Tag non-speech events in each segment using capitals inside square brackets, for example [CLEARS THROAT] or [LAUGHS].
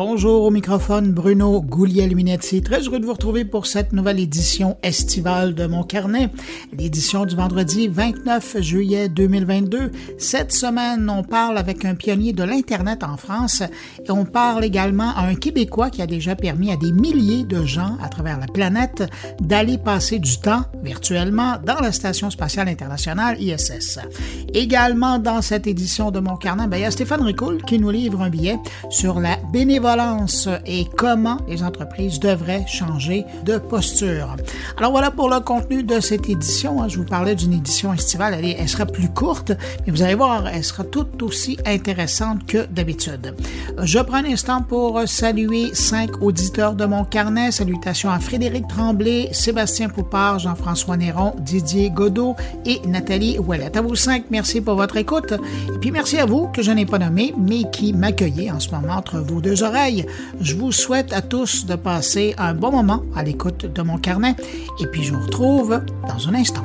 Bonjour au microphone, Bruno Gouliel-Minetti. Très heureux de vous retrouver pour cette nouvelle édition estivale de mon carnet, l'édition du vendredi 29 juillet 2022. Cette semaine, on parle avec un pionnier de l'Internet en France et on parle également à un Québécois qui a déjà permis à des milliers de gens à travers la planète d'aller passer du temps virtuellement dans la Station spatiale internationale ISS. Également dans cette édition de mon carnet, ben, il y a Stéphane Ricoul qui nous livre un billet sur la et comment les entreprises devraient changer de posture. Alors voilà pour le contenu de cette édition. Hein. Je vous parlais d'une édition estivale. Elle, sera plus courte, mais vous allez voir, elle sera tout aussi intéressante que d'habitude. Je prends un instant pour saluer cinq auditeurs de mon carnet. Salutations à Frédéric Tremblay, Sébastien Poupard, Jean-François Néron, Didier Godot et Nathalie Ouellette. À vous cinq, merci pour votre écoute. Et puis merci à vous que je n'ai pas nommé, mais qui m'accueillez en ce moment entre vos deux oreilles. Je vous souhaite à tous de passer un bon moment à l'écoute de mon carnet et puis je vous retrouve dans un instant.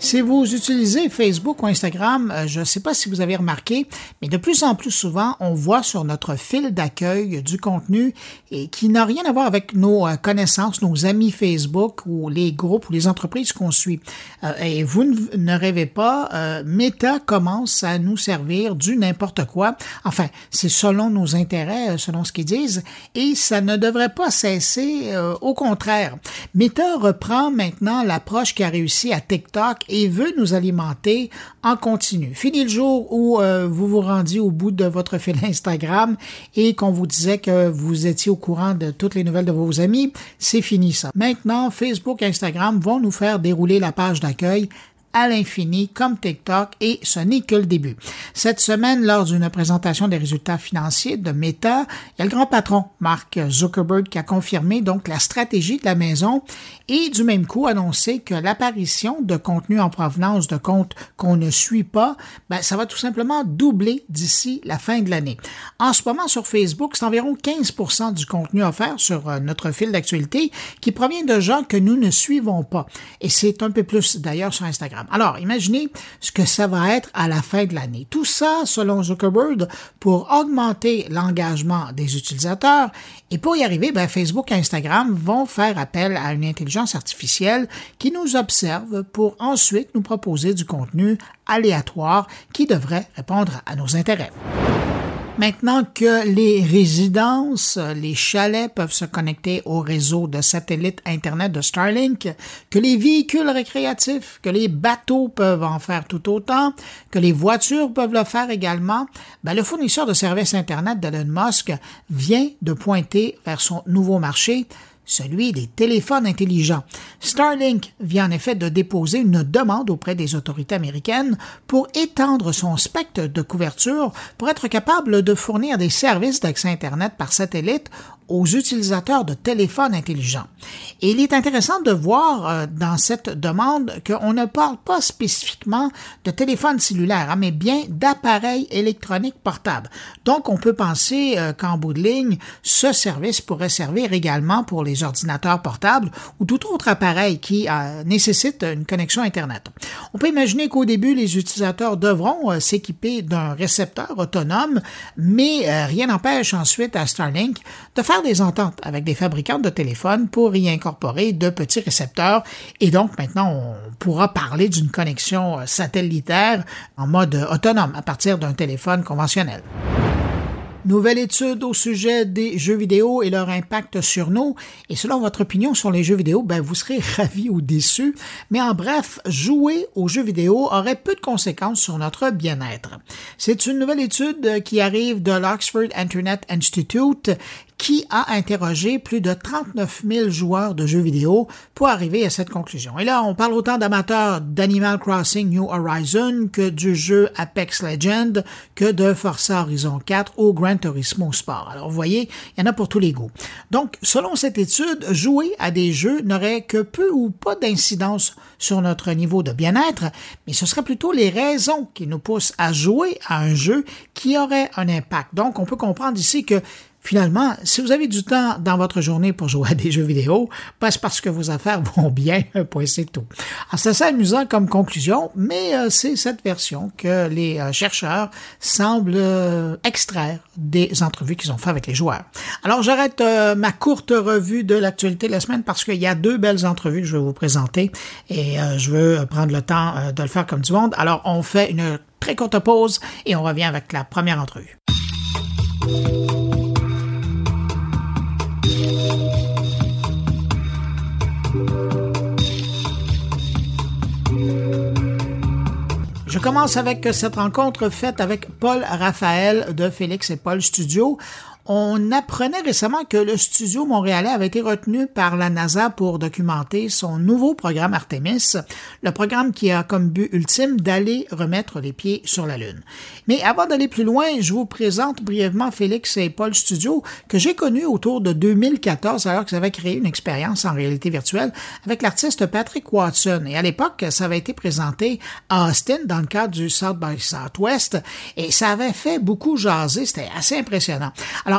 Si vous utilisez Facebook ou Instagram, euh, je ne sais pas si vous avez remarqué, mais de plus en plus souvent, on voit sur notre fil d'accueil du contenu et qui n'a rien à voir avec nos euh, connaissances, nos amis Facebook ou les groupes ou les entreprises qu'on suit. Euh, et vous ne, rêvez pas, Meta commence à nous servir du n'importe quoi. Enfin, c'est selon nos intérêts, selon ce qu'ils disent, et ça ne devrait pas cesser. au contraire, Meta reprend maintenant l'approche qui a réussi à TikTok et veut nous alimenter en continu. Fini le jour où euh, vous vous rendiez au bout de votre fil Instagram et qu'on vous disait que vous étiez au courant de toutes les nouvelles de vos amis. C'est fini ça. Maintenant, Facebook et Instagram vont nous faire dérouler la page d'accueil à l'infini comme TikTok et ce n'est que le début. Cette semaine, lors d'une présentation des résultats financiers de Meta, il y a le grand patron Mark Zuckerberg qui a confirmé donc la stratégie de la maison et du même coup annoncé que l'apparition de contenu en provenance de comptes qu'on ne suit pas, ben, ça va tout simplement doubler d'ici la fin de l'année. En ce moment sur Facebook, c'est environ 15% du contenu offert sur euh, notre fil d'actualité qui provient de gens que nous ne suivons pas. Et c'est un peu plus d'ailleurs sur Instagram. Alors, imaginez ce que ça va être à la fin de l'année. Tout ça, selon Zuckerberg, pour augmenter l'engagement des utilisateurs. Et pour y arriver, ben, Facebook et Instagram vont faire appel à une intelligence artificielle qui nous observe pour ensuite nous proposer du contenu aléatoire qui devrait répondre à nos intérêts. Maintenant que les résidences, les chalets peuvent se connecter au réseau de satellite Internet de Starlink, que les véhicules récréatifs, que les bateaux peuvent en faire tout autant, que les voitures peuvent le faire également, ben le fournisseur de services Internet d'Elon Musk vient de pointer vers son nouveau marché, celui des téléphones intelligents. Starlink vient en effet de déposer une demande auprès des autorités américaines pour étendre son spectre de couverture pour être capable de fournir des services d'accès Internet par satellite aux utilisateurs de téléphones intelligents. Et il est intéressant de voir euh, dans cette demande qu'on ne parle pas spécifiquement de téléphones cellulaires, hein, mais bien d'appareils électroniques portables. Donc, on peut penser euh, qu'en bout de ligne, ce service pourrait servir également pour les ordinateurs portables ou tout autre appareil qui euh, nécessite une connexion Internet. On peut imaginer qu'au début, les utilisateurs devront s'équiper d'un récepteur autonome, mais rien n'empêche ensuite à Starlink de faire des ententes avec des fabricants de téléphones pour y incorporer de petits récepteurs et donc maintenant on pourra parler d'une connexion satellitaire en mode autonome à partir d'un téléphone conventionnel. Nouvelle étude au sujet des jeux vidéo et leur impact sur nous. Et selon votre opinion sur les jeux vidéo, ben vous serez [LAUGHS] ravi ou déçu. Mais en bref, jouer aux jeux vidéo aurait peu de conséquences sur notre bien-être. C'est une nouvelle étude qui arrive de l'Oxford Internet Institute qui a interrogé plus de 39 000 joueurs de jeux vidéo pour arriver à cette conclusion. Et là, on parle autant d'amateurs d'Animal Crossing New Horizon que du jeu Apex Legends que de Forza Horizon 4 ou Gran Turismo Sport. Alors, vous voyez, il y en a pour tous les goûts. Donc, selon cette étude, jouer à des jeux n'aurait que peu ou pas d'incidence sur notre niveau de bien-être, mais ce serait plutôt les raisons qui nous poussent à jouer à un jeu qui aurait un impact. Donc, on peut comprendre ici que Finalement, si vous avez du temps dans votre journée pour jouer à des jeux vidéo, ben, c'est parce que vos affaires [LAUGHS] vont bien, point c'est tout. Alors, c'est assez amusant comme conclusion, mais euh, c'est cette version que les euh, chercheurs semblent euh, extraire des entrevues qu'ils ont fait avec les joueurs. Alors, j'arrête ma courte revue de l'actualité de la semaine parce qu'il y a deux belles entrevues que je vais vous présenter et je veux prendre le temps de le faire comme du monde. Alors, on fait une très courte pause et on revient avec la première entrevue. Je commence avec cette rencontre faite avec Paul Raphaël de Félix et Paul Studio. On apprenait récemment que le studio montréalais avait été retenu par la NASA pour documenter son nouveau programme Artemis, le programme qui a comme but ultime d'aller remettre les pieds sur la Lune. Mais avant d'aller plus loin, je vous présente brièvement Félix et Paul Studio que j'ai connu autour de 2014 alors qu'ils avaient créé une expérience en réalité virtuelle avec l'artiste Patrick Watson. Et à l'époque, ça avait été présenté à Austin dans le cadre du South by Southwest et ça avait fait beaucoup jaser, c'était assez impressionnant.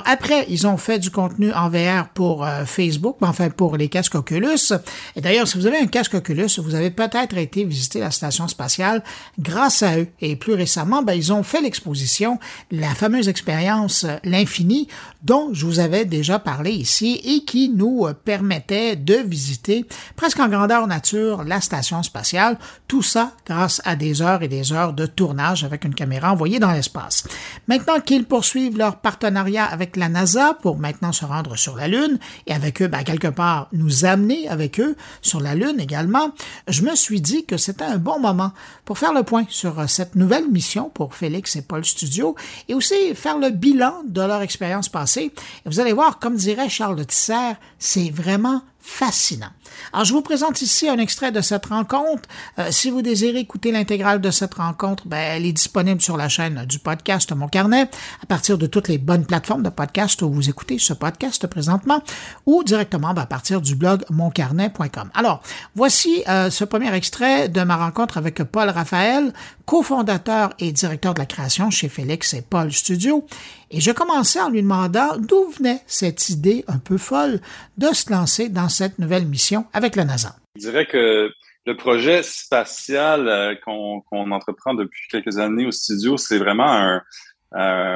Après, ils ont fait du contenu en VR pour euh, Facebook, enfin pour les casques Oculus. Et d'ailleurs, si vous avez un casque Oculus, vous avez peut-être été visiter la station spatiale grâce à eux. Et plus récemment, ben, ils ont fait l'exposition, la fameuse expérience euh, L'Infini, dont je vous avais déjà parlé ici et qui nous euh, permettait de visiter presque en grandeur nature la station spatiale. Tout ça grâce à des heures et des heures de tournage avec une caméra envoyée dans l'espace. Maintenant qu'ils poursuivent leur partenariat avec la NASA pour maintenant se rendre sur la Lune et avec eux, ben, quelque part, nous amener avec eux sur la Lune également, je me suis dit que c'était un bon moment pour faire le point sur euh, cette nouvelle mission pour Félix et Paul Studio et aussi faire le bilan de leur expérience passée. Et vous allez voir, comme dirait Charles Tisser, c'est vraiment fascinant. Alors, je vous présente ici un extrait de cette rencontre. Euh, si vous désirez écouter l'intégrale de cette rencontre, ben, elle est disponible sur la chaîne du podcast Mon Carnet, à partir de toutes les bonnes plateformes de podcast où vous écoutez ce podcast présentement, ou directement ben, à partir du blog moncarnet.com. Alors, voici euh, ce premier extrait de ma rencontre avec Paul Raphaël, cofondateur et directeur de la création chez Félix et Paul Studio. Et je commençais en lui demandant d'où venait cette idée un peu folle de se lancer dans cette nouvelle mission avec la NASA. Je dirais que le projet spatial euh, qu'on entreprend depuis quelques années au studio, c'est vraiment un,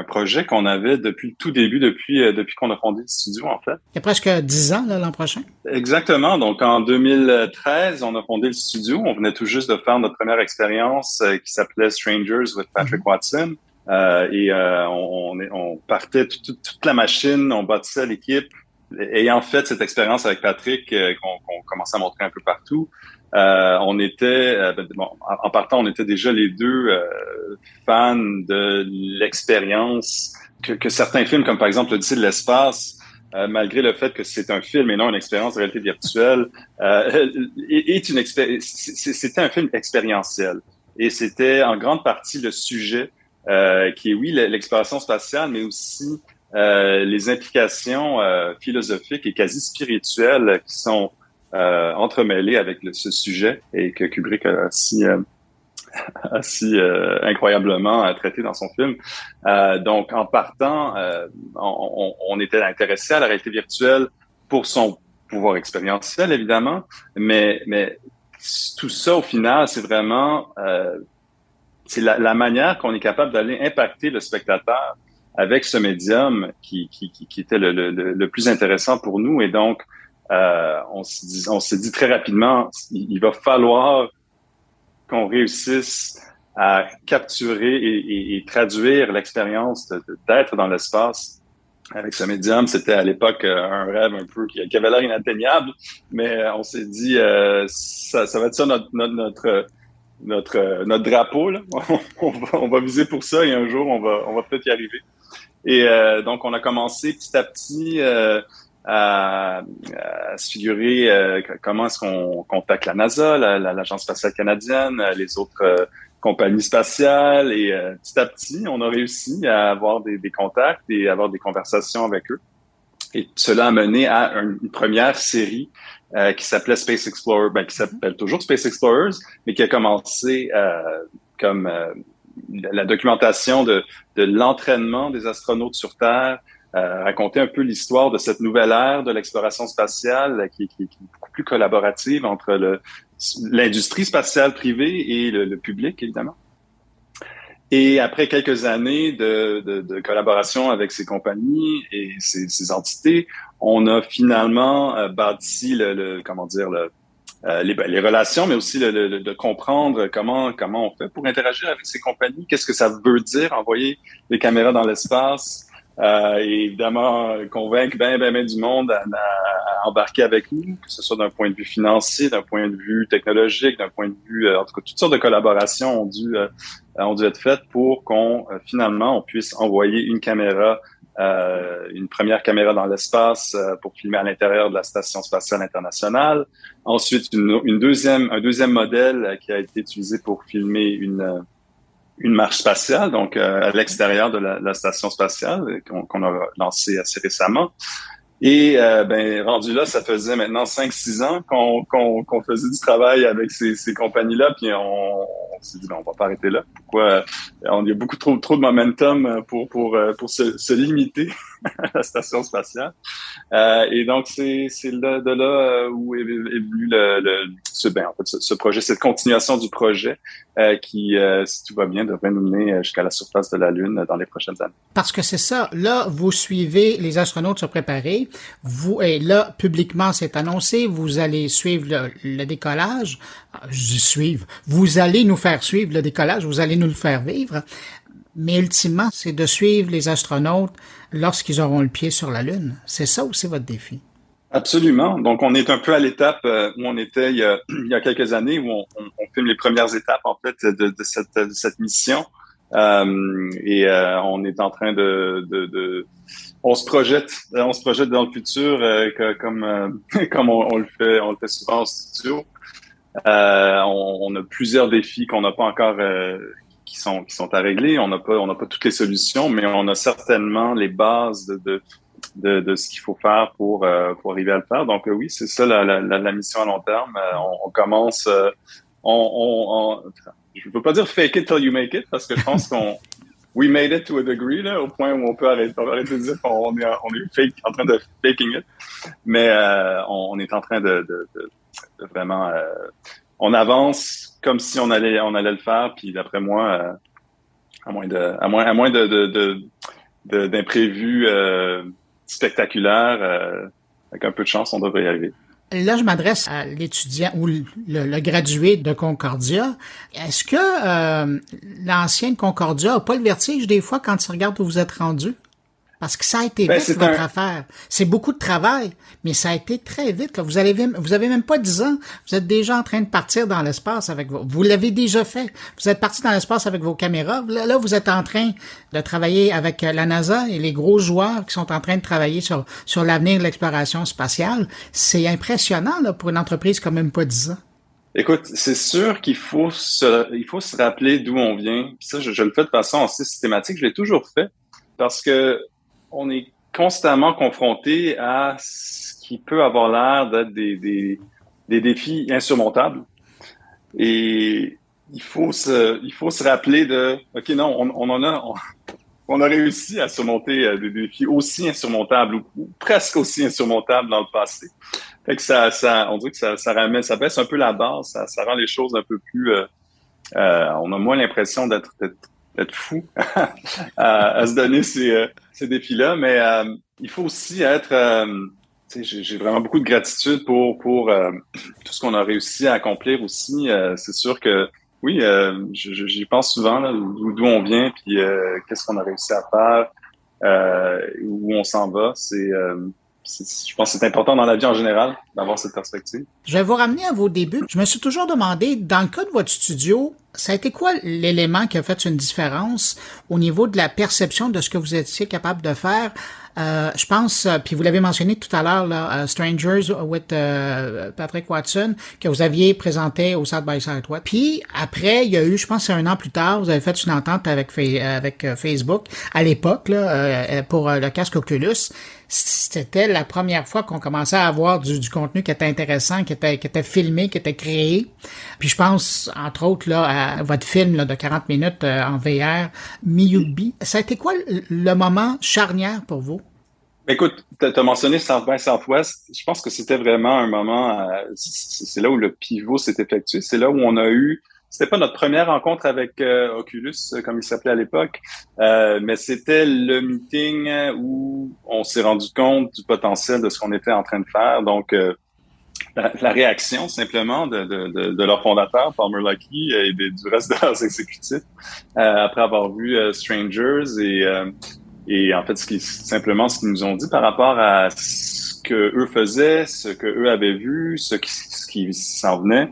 projet qu'on avait depuis le tout début, depuis, euh, depuis qu'on a fondé le studio, en fait. Il y a presque dix ans, l'an prochain. Exactement. Donc, en 2013, on a fondé le studio. On venait tout juste de faire notre première expérience euh, qui s'appelait Strangers with Patrick mm-hmm. Watson. Euh, et euh, on, on, partait toute la machine, on bâtissait l'équipe. Ayant fait cette expérience avec Patrick, euh, qu'on commençait à montrer un peu partout, on était, ben, bon, en, partant, on était déjà les deux fans de l'expérience que, que, certains films, comme par exemple L'Odyssée de l'espace, malgré le fait que c'est un film et non une expérience de réalité virtuelle, [LAUGHS] est une c'était un film expérientiel. Et c'était en grande partie le sujet euh, qui est oui l'exploration spatiale, mais aussi euh, les implications euh, philosophiques et quasi spirituelles qui sont euh, entremêlées avec ce sujet et que Kubrick a si [LAUGHS] si incroyablement traité dans son film. donc, en partant, on, on, était intéressé à la réalité virtuelle pour son pouvoir expérientiel, évidemment, mais, mais tout ça, au final, c'est vraiment c'est la, manière qu'on est capable d'aller impacter le spectateur avec ce médium qui, qui, qui, était le, le, le, plus intéressant pour nous. Et donc, euh, on s'est dit, on dit très rapidement, il, va falloir qu'on réussisse à capturer et, et, traduire l'expérience d'être dans l'espace avec ce médium. C'était à l'époque euh, un rêve un peu qui, avait l'air inatteignable, mais euh, on s'est dit, euh, ça, ça va être ça notre, notre, notre notre, euh, notre drapeau. Là. [LAUGHS] on, va, on, va, viser pour ça et un jour, on va, on va peut-être y arriver. Et euh, donc, on a commencé petit à petit euh, à, à, se figurer euh, comment est-ce qu'on contacte la NASA, l'Agence spatiale canadienne, les autres compagnies spatiales. Et petit à petit, on a réussi à avoir des, des, contacts et avoir des conversations avec eux. Et cela a mené à une première série euh, qui s'appelait Space Explorer, ben, qui s'appelle toujours Space Explorers, mais qui a commencé euh, comme euh, la documentation de, de l'entraînement des astronautes sur Terre, raconter un peu l'histoire de cette nouvelle ère de l'exploration spatiale qui, est beaucoup plus collaborative entre le, l'industrie spatiale privée et le, public, évidemment. Et après quelques années de, de, de, collaboration avec ces compagnies et ces, ces entités, on a finalement euh, bâti le, le, comment dire le, euh, les, les, relations, mais aussi le, de comprendre comment comment on fait pour interagir avec ces compagnies. Qu'est-ce que ça veut dire envoyer des caméras dans l'espace euh, et évidemment convaincre ben ben ben du monde à, à, embarquer avec nous, que ce soit d'un point de vue financier, d'un point de vue technologique, d'un point de vue euh, en tout cas toutes sortes de collaborations ont dû euh, ont dû être faites pour qu'on euh, finalement on puisse envoyer une caméra euh, une première caméra dans l'espace euh, pour filmer à l'intérieur de la station spatiale internationale. Ensuite, une, une, deuxième, un deuxième modèle qui a été utilisé pour filmer une, une marche spatiale, donc à l'extérieur de la, la, station spatiale qu'on a lancé assez récemment. Et ben rendu là, ça faisait maintenant 5-6 ans qu'on qu'on faisait du travail avec ces, ces compagnies-là, puis on, on s'est dit, ben, on va pas arrêter là. Pourquoi? Euh, on, y a beaucoup trop, trop de momentum euh, pour, pour, euh, pour se, se limiter [LAUGHS] la station spatiale. Euh, et donc, c'est, de, là où est, venu le, le ce, ben, en fait, ce, projet, cette continuation du projet euh, qui, si tout va bien, devrait nous mener jusqu'à la surface de la Lune dans les prochaines années. Parce que c'est ça. Là, vous suivez les astronautes se préparer. Vous, et là, publiquement, c'est annoncé. Vous allez suivre le, le décollage. Je suivre. Vous allez nous faire suivre le décollage, vous allez nous le faire vivre. Mais ultimement, c'est de suivre les astronautes lorsqu'ils auront le pied sur la Lune. C'est ça aussi votre défi? Absolument. Donc, on est un peu à l'étape euh, où on était il y a, [CLEARS THROAT] quelques années, où on, filme les premières étapes, en fait, de, cette, mission. Euh, et euh, on est en train de, on se projette, on se projette dans le futur comme [LAUGHS] comme on, le fait, on le fait souvent en studio. On, a plusieurs défis qu'on n'a pas encore qui sont qui sont à régler. On n'a pas on n'a pas toutes les solutions, mais on a certainement les bases de de, de, ce qu'il faut faire pour euh, pour arriver à le faire. Donc oui, c'est ça la, la, mission à long terme. on, on, commence. on, on, je ne veux pas dire fake it till you make it parce que je pense qu'on [LAUGHS] we made it to a degree au point où on peut arrêter, arrêter de dire qu'on est on est fake en train de faking it, mais on, on, est en train de, vraiment, euh, on avance comme si on allait, on allait le faire. Puis d'après moi, euh, à moins de, à moins, à moins de, de, d'imprévus euh, spectaculaires, avec un peu de chance, on devrait y arriver. Là, je m'adresse à l'étudiant ou le, gradué de Concordia. Est-ce que euh, l'ancien Concordia a pas le vertige des fois quand il regarde où vous êtes rendu? Parce que ça a été ben, vite, votre affaire. C'est beaucoup de travail, mais ça a été très vite. Vous avez, vous avez même pas 10 ans. Vous êtes déjà en train de partir dans l'espace avec vos, vous l'avez déjà fait. Vous êtes parti dans l'espace avec vos caméras. Là, vous êtes en train de travailler avec la NASA et les gros joueurs qui sont en train de travailler sur, sur l'avenir de l'exploration spatiale. C'est impressionnant, là, pour une entreprise quand même pas 10 ans. Écoute, c'est sûr qu'il faut se, il faut se rappeler d'où on vient. ça, je, je, le fais de façon assez systématique. Je l'ai toujours fait parce que on est constamment confronté à ce qui peut avoir l'air d'être des, des, défis insurmontables. Et il faut se, il faut se rappeler de, OK, non, on, on en a, on, a réussi à surmonter euh, des défis aussi insurmontables ou, presque aussi insurmontables dans le passé. Fait que ça, ça, on dirait que ça, ça ramène, ça baisse un peu la ça, ça rend les choses un peu plus, euh, euh, on a moins l'impression d'être être fou [LAUGHS] à, se donner ces, euh, ces défis-là, mais euh, il faut aussi être. Euh, j'ai vraiment beaucoup de gratitude pour pour tout ce qu'on a réussi à accomplir aussi. C'est sûr que oui, j'y pense souvent d'où on vient, puis qu'est-ce qu'on a réussi à faire, où on s'en va. C'est je pense que c'est important dans la vie en général d'avoir cette perspective. Je vais vous ramener à vos débuts. Je me suis toujours demandé, dans le cas de votre studio, ça a été quoi l'élément qui a fait une différence au niveau de la perception de ce que vous étiez capable de faire? Euh, je pense, euh, puis vous l'avez mentionné tout à l'heure, là, uh, Strangers with uh, Patrick Watson, que vous aviez présenté au South by Southwest. Puis après, il y a eu, je pense, c'est un an plus tard, vous avez fait une entente avec, euh, Facebook à l'époque là, pour le casque Oculus c'était la première fois qu'on commençait à avoir du, contenu qui était intéressant, qui était, qui était filmé, qui était créé. Puis je pense, entre autres, là, à votre film là, de 40 minutes euh, en VR, Miyubi. Ça a été quoi le moment charnière pour vous? Écoute, tu as mentionné South by Southwest. Je pense que c'était vraiment un moment, euh, c'est là où le pivot s'est effectué. C'est là où on a eu, c'était pas notre première rencontre avec euh, Oculus, comme il s'appelait à l'époque, euh, mais c'était le meeting où on s'est rendu compte du potentiel de ce qu'on était en train de faire. Donc, la, réaction simplement de, de, de, leur fondateur, Palmer Lucky, et du reste de leurs [LAUGHS] exécutifs, après avoir vu Strangers et et en fait, ce qui, simplement, ce qu'ils nous ont dit par rapport à ce que eux faisaient, ce que eux avaient vu, ce qui, ce qui s'en venait,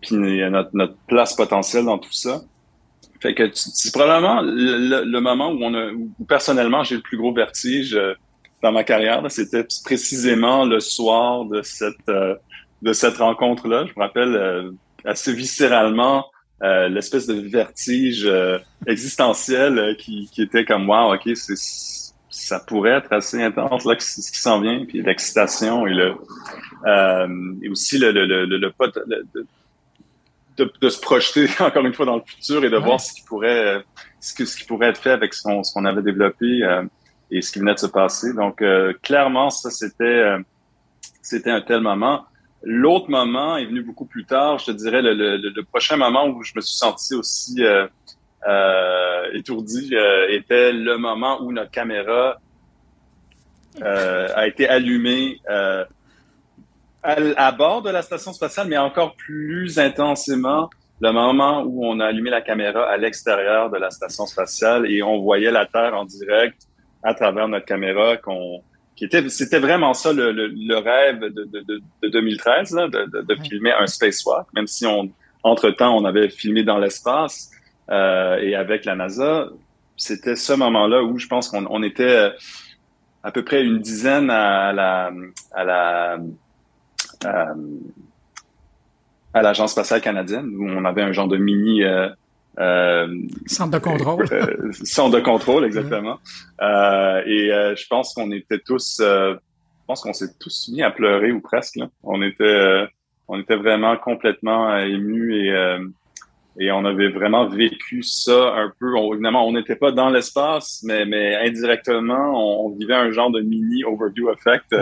puis notre, notre place potentielle dans tout ça. Fait que c'est probablement le, moment où on a, où personnellement j'ai le plus gros vertige euh, dans ma carrière. C'était précisément le soir de cette euh, de cette rencontre-là. Je me rappelle euh, assez viscéralement euh, l'espèce de vertige euh, existentiel euh, qui, qui, était comme wow, ok, c'est ça pourrait être assez intense là, ce qui s'en vient, puis l'excitation et le et aussi le le le, le, le de, de, se projeter [LAUGHS] encore une fois dans le futur et de voir ce qui pourrait ce, que, ce qui pourrait être fait avec ce qu'on ce qu'on avait développé et ce qui venait de se passer. Donc clairement ça c'était c'était un tel moment. L'autre moment est venu beaucoup plus tard. Je te dirais le, prochain moment où je me suis senti aussi euh, euh, étourdi euh, était le moment où notre caméra a été allumée à, à, bord de la station spatiale, mais encore plus intensément le moment où on a allumé la caméra à l'extérieur de la station spatiale et on voyait la Terre en direct à travers notre caméra qu'on c'était vraiment ça le, le, rêve de, de, de 2013, là, de, de, filmer un spacewalk, même si on, entre temps, on avait filmé dans l'espace euh, et avec la NASA. C'était ce moment-là où je pense qu'on on était euh, à peu près une dizaine à la, à la, euh, à l'agence spatiale canadienne où on avait un genre de mini euh, euh, centre de contrôle. Euh, centre de contrôle, exactement. Euh, et euh, je pense qu'on était tous, je pense qu'on s'est tous mis à pleurer ou presque. Là. On était, on était vraiment complètement émus et et on avait vraiment vécu ça un peu. évidemment, on n'était pas dans l'espace, mais mais indirectement, on, vivait un genre de mini overview effect.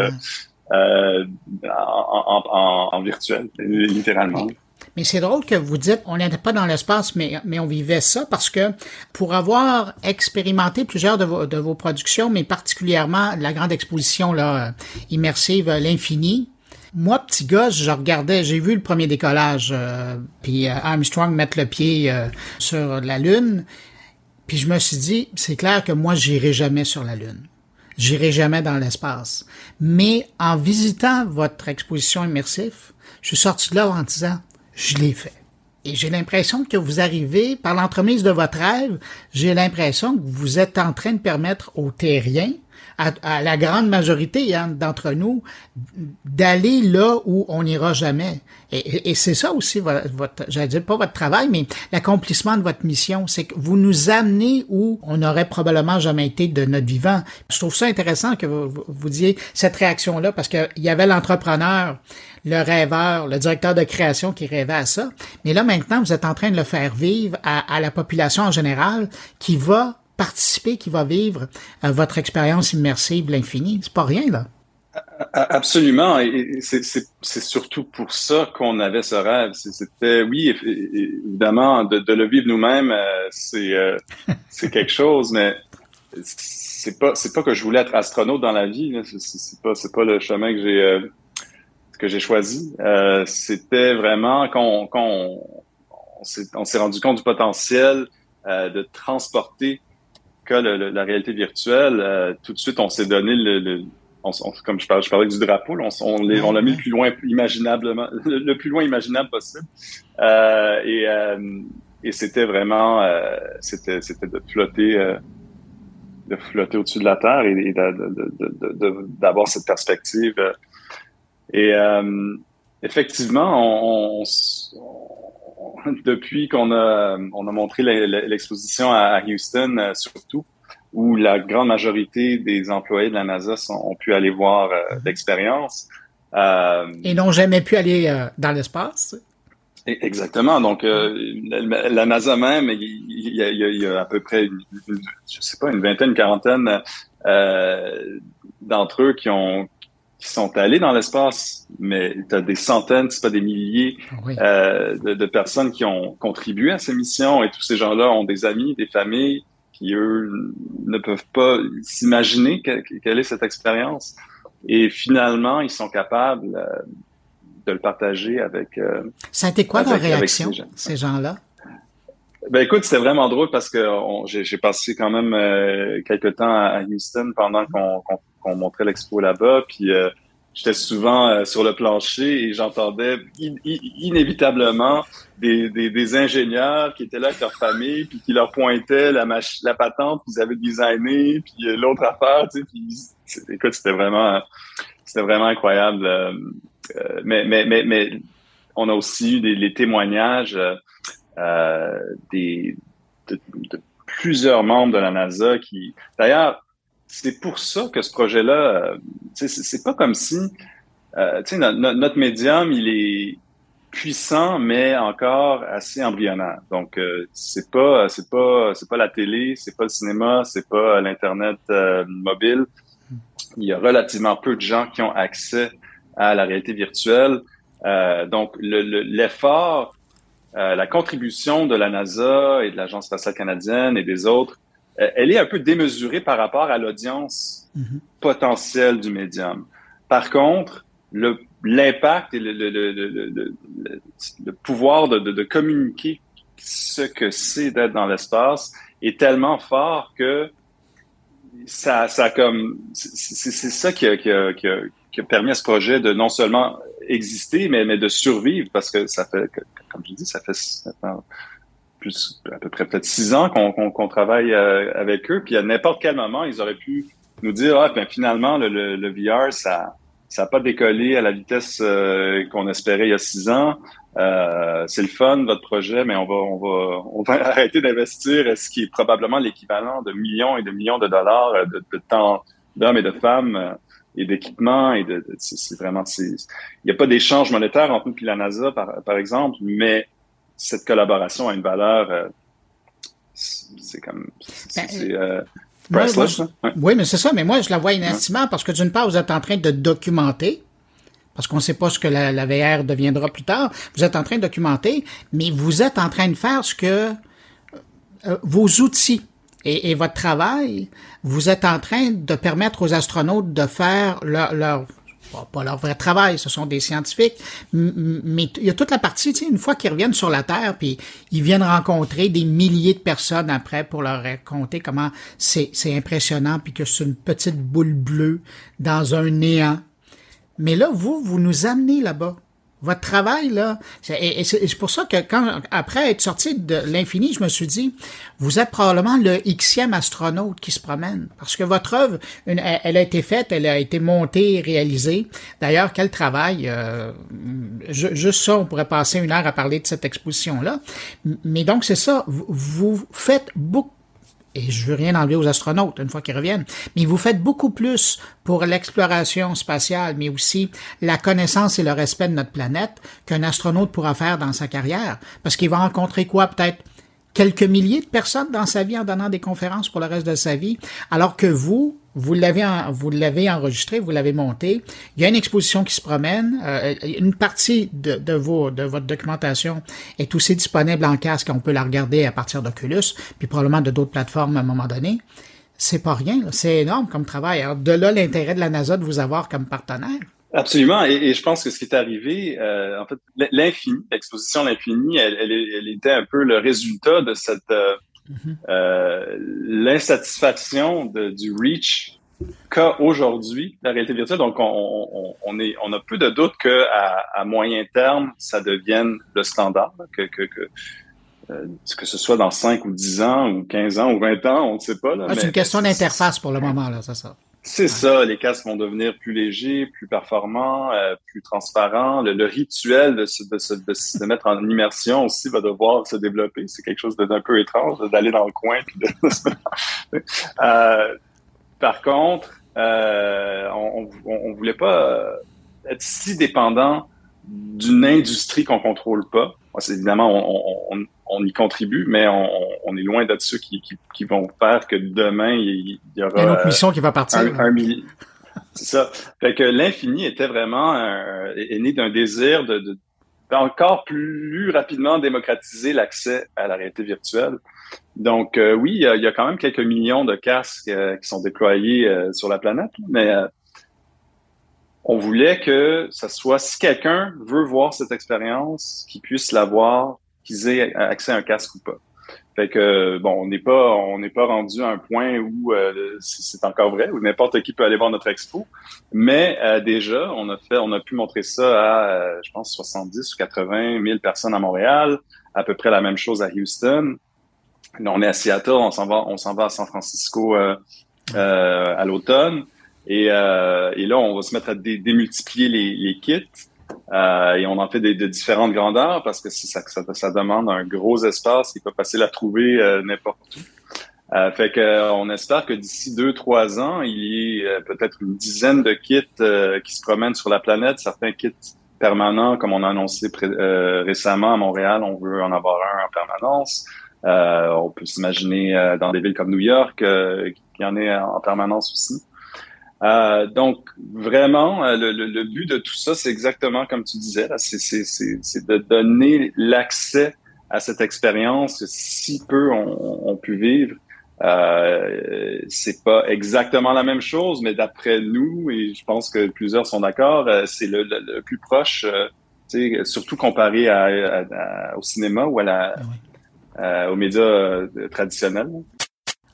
Euh, en, en, en, virtuel, littéralement. Mais c'est drôle que vous dites, on n'était pas dans l'espace, mais, mais on vivait ça parce que pour avoir expérimenté plusieurs de vos, de vos productions, mais particulièrement la grande exposition là, euh, immersive, euh, l'infini, moi, petit gosse, je regardais, j'ai vu le premier décollage, euh, puis Armstrong mettre le pied sur la Lune, puis je me suis dit, c'est clair que moi, j'irai jamais sur la Lune. J'irai jamais dans l'espace. Mais en visitant votre exposition immersive, je suis sorti de là en disant, je l'ai fait. Et j'ai l'impression que vous arrivez, par l'entremise de votre rêve, j'ai l'impression que vous êtes en train de permettre aux terriens, à, la grande majorité hein, d'entre nous, d'aller là où on n'ira jamais. Et, c'est ça aussi, votre, votre j'allais dire pas votre travail, mais l'accomplissement de votre mission, c'est que vous nous amenez où on n'aurait probablement jamais été de notre vivant. Je trouve ça intéressant que vous, vous, vous disiez cette réaction-là, parce qu'il y avait l'entrepreneur le rêveur, le directeur de création qui rêvait à ça. Mais là, maintenant, vous êtes en train de le faire vivre à, la population en général qui va participer, qui va vivre euh, votre expérience immersive, l'infini. C'est pas rien, là. Absolument. Et c'est surtout pour ça qu'on avait ce rêve. C'était, oui, évidemment, de, le vivre nous-mêmes, euh, c'est euh, [LAUGHS] c'est quelque chose, mais c'est pas c'est pas que je voulais être astronaute dans la vie. C'est pas c'est pas le chemin que j'ai que j'ai choisi, c'était vraiment quand on, on, s'est rendu compte du potentiel de transporter que la réalité virtuelle. Euh, tout de suite, on s'est donné le, comme je parlais, je parlais du drapeau, on, on l'a mis le plus loin imaginablement, [LAUGHS] le, plus loin imaginable possible. et, et c'était vraiment, c'était, c'était de flotter de flotter au-dessus de la Terre et, d'avoir cette perspective et euh, effectivement, on, [LAUGHS] depuis qu'on a, on a montré l'exposition à Houston, euh, surtout, où la grande majorité des employés de la NASA ont pu aller voir euh, mm-hmm. l'expérience. Euh, Et n'ont jamais pu aller dans l'espace. Exactement. Donc, euh, la, NASA même, il y, a, à peu près, je sais pas, une vingtaine, une quarantaine euh, d'entre eux qui ont qui sont allés dans l'espace, mais tu as des centaines, c'est pas des milliers euh, de, de, personnes qui ont contribué à ces missions et tous ces gens-là ont des amis, des familles qui, eux, ne peuvent pas s'imaginer quelle est cette expérience. Et finalement, ils sont capables euh, de le partager avec. Euh, ça a été quoi leur réaction, ces gens-là? Ben écoute, c'était vraiment drôle parce que j'ai passé quand même euh, quelques temps à, Houston pendant qu'on montrait l'expo là-bas, puis euh, j'étais souvent euh, sur le plancher et j'entendais inévitablement des, ingénieurs qui étaient là avec leur famille, puis qui leur pointaient la, la patente qu'ils avaient designée, puis l'autre affaire, tu sais, écoute, c'était vraiment, incroyable. mais, on a aussi eu des, les témoignages euh, des, de, plusieurs membres de la NASA qui, d'ailleurs, c'est pour ça que ce projet-là, euh, c'est pas comme si, euh, notre médium, il est puissant, mais encore assez embryonnaire. Donc, euh, c'est pas, c'est pas, c'est pas la télé, c'est pas le cinéma, c'est pas l'internet euh, mobile. Il y a relativement peu de gens qui ont accès à la réalité virtuelle. Euh, donc, l'effort euh, la contribution de la NASA et de l'Agence spatiale canadienne et des autres, elle est un peu démesurée par rapport à l'audience mm-hmm. potentielle du médium. Par contre, l'impact et le, le, le, le pouvoir de, de, de, communiquer ce que c'est d'être dans l'espace est tellement fort que ça, ça comme c'est ça qui a, qui, a, qui, a, qui a permis à ce projet de non seulement exister, mais, mais de survivre parce que ça fait comme je dis, ça fait plus à peu près peut-être six ans qu'on travaille euh, avec eux. Puis à n'importe quel moment, ils auraient pu nous dire ah ben finalement le, le, VR ça ça n'a pas décollé à la vitesse euh, qu'on espérait il y a six ans. Euh, c'est le fun votre projet, mais on va on va on va [LAUGHS] arrêter d'investir ce qui est probablement l'équivalent de millions et de millions de dollars de, de temps d'hommes et de femmes et d'équipements et de, c'est vraiment il n'y a pas d'échange monétaire entre nous et la NASA par, par exemple mais cette collaboration a une valeur euh, c'est comme c'est ben, euh, hein? oui mais c'est ça mais moi je la vois inestimable parce que d'une part vous êtes en train de documenter parce qu'on ne sait pas ce que la, la, VR deviendra plus tard. Vous êtes en train de documenter, mais vous êtes en train de faire ce que euh, vos outils et, votre travail, vous êtes en train de permettre aux astronautes de faire leur, leur pas leur vrai travail, ce sont des scientifiques, mais il y a toute la partie, tu sais, une fois qu'ils reviennent sur la Terre, puis ils viennent rencontrer des milliers de personnes après pour leur raconter comment c'est impressionnant, puis que c'est une petite boule bleue dans un néant. Mais là, vous, vous nous amenez là-bas. Votre travail, là, et, c'est pour ça que quand, après être sorti de l'infini, je me suis dit, vous êtes probablement le xème astronaute qui se promène. Parce que votre œuvre, elle, a été faite, elle a été montée, réalisée. D'ailleurs, quel travail. Euh, juste ça, on pourrait passer une heure à parler de cette exposition-là. Mais donc, c'est ça, vous faites beaucoup et je veux rien enlever aux astronautes une fois qu'ils reviennent, mais vous faites beaucoup plus pour l'exploration spatiale, mais aussi la connaissance et le respect de notre planète qu'un astronaute pourra faire dans sa carrière, parce qu'il va rencontrer quoi? Peut-être quelques milliers de personnes dans sa vie en donnant des conférences pour le reste de sa vie, alors que vous, vous l'avez vous l'avez enregistré, vous l'avez monté. Il y a une exposition qui se promène. Euh, une partie de, de, vos, de votre documentation est aussi disponible en casque. On peut la regarder à partir d'Oculus, puis probablement de d'autres plateformes à un moment donné. C'est pas rien, c'est énorme comme travail. Alors, de là l'intérêt de la NASA de vous avoir comme partenaire. Absolument, et, je pense que ce qui est arrivé, euh, en fait, l'infini, l'exposition l'infini, elle, elle, était un peu le résultat de cette euh, euh, l'insatisfaction du reach qu'a aujourd'hui la réalité virtuelle. Donc, on, on, est, on a peu de doute que à, à, moyen terme, ça devienne le standard, que, que, que euh, que ce soit dans 5 ou 10 ans ou 15 ans ou 20 ans, on ne sait pas. Ah, c'est une question d'interface pour le moment, là, c'est ça. C'est ça, les casques vont devenir plus légers, plus performants, euh, plus transparents. Le, rituel de se, de, se, de, se, mettre en immersion aussi va devoir se développer. C'est quelque chose d'un peu étrange d'aller dans le coin. Puis de... euh, par contre, euh, on, on, on, voulait pas être si dépendant d'une industrie qu'on contrôle pas. évidemment, on, on, y contribue, mais on, est loin de ceux qui, qui, vont faire que demain, il, y aura... une autre mission qui va partir. Un, [LAUGHS] C'est ça. Fait que l'infini était vraiment est né d'un désir de, encore plus rapidement démocratiser l'accès à la réalité virtuelle. Donc euh, oui, il y, a, quand même quelques millions de casques euh, qui sont déployés euh, sur la planète, mais on voulait que ça soit, si quelqu'un veut voir cette expérience, qu'il puisse l'avoir, qu'ils aient accès à un casque ou pas. Fait que bon, on n'est pas on n'est pas rendu à un point où euh, c'est encore vrai où n'importe qui peut aller voir notre expo, mais euh, déjà on a fait on a pu montrer ça à euh, je pense 70 ou 80 000 personnes à Montréal, à peu près la même chose à Houston. on est à Seattle, on s'en va on s'en va à San Francisco à l'automne et, et là on va se mettre à démultiplier les, kits. Euh, et on en fait de différentes grandeurs parce que ça, demande un gros espace. Il n'est pas facile à trouver euh, n'importe où. Euh, fait que on espère que d'ici deux trois ans, il y ait peut-être une dizaine de kits qui se promènent sur la planète. Certains kits permanents, comme on a annoncé récemment à Montréal, on veut en avoir un en permanence. on peut s'imaginer dans des villes comme New York qu'il y en ait en permanence aussi. Euh, donc, vraiment, euh, le, le, but de tout ça, c'est exactement comme tu disais, c'est de donner l'accès à cette expérience que si peu on, on pu vivre. Euh, c'est pas exactement la même chose, mais d'après nous, et je pense que plusieurs sont d'accord, euh, c'est le, le, plus proche, euh, surtout comparé à, au cinéma ou à la, ah aux médias traditionnels.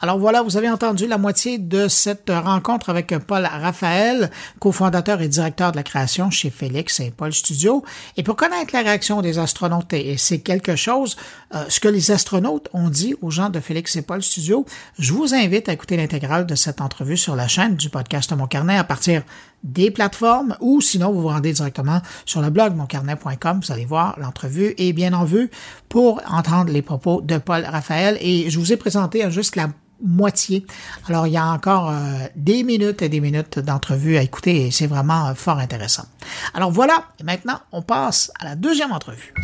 Alors voilà, vous avez entendu la moitié de cette rencontre avec Paul Raphaël, cofondateur et directeur de la création chez Félix et Paul Studio. Et pour connaître la réaction des astronautes, et c'est quelque chose, euh, ce que les astronautes ont dit aux gens de Félix et Paul Studio, je vous invite à écouter l'intégrale de cette entrevue sur la chaîne du podcast Mon Carnet à partir des plateformes ou sinon vous vous rendez directement sur le blog moncarnet.com, vous allez voir l'entrevue et bien en vue pour entendre les propos de Paul Raphaël et je vous ai présenté juste la moitié. Alors, il y a encore euh, des minutes et des minutes d'entrevue à écouter et c'est vraiment euh, fort intéressant. Alors voilà, et maintenant, on passe à la deuxième entrevue.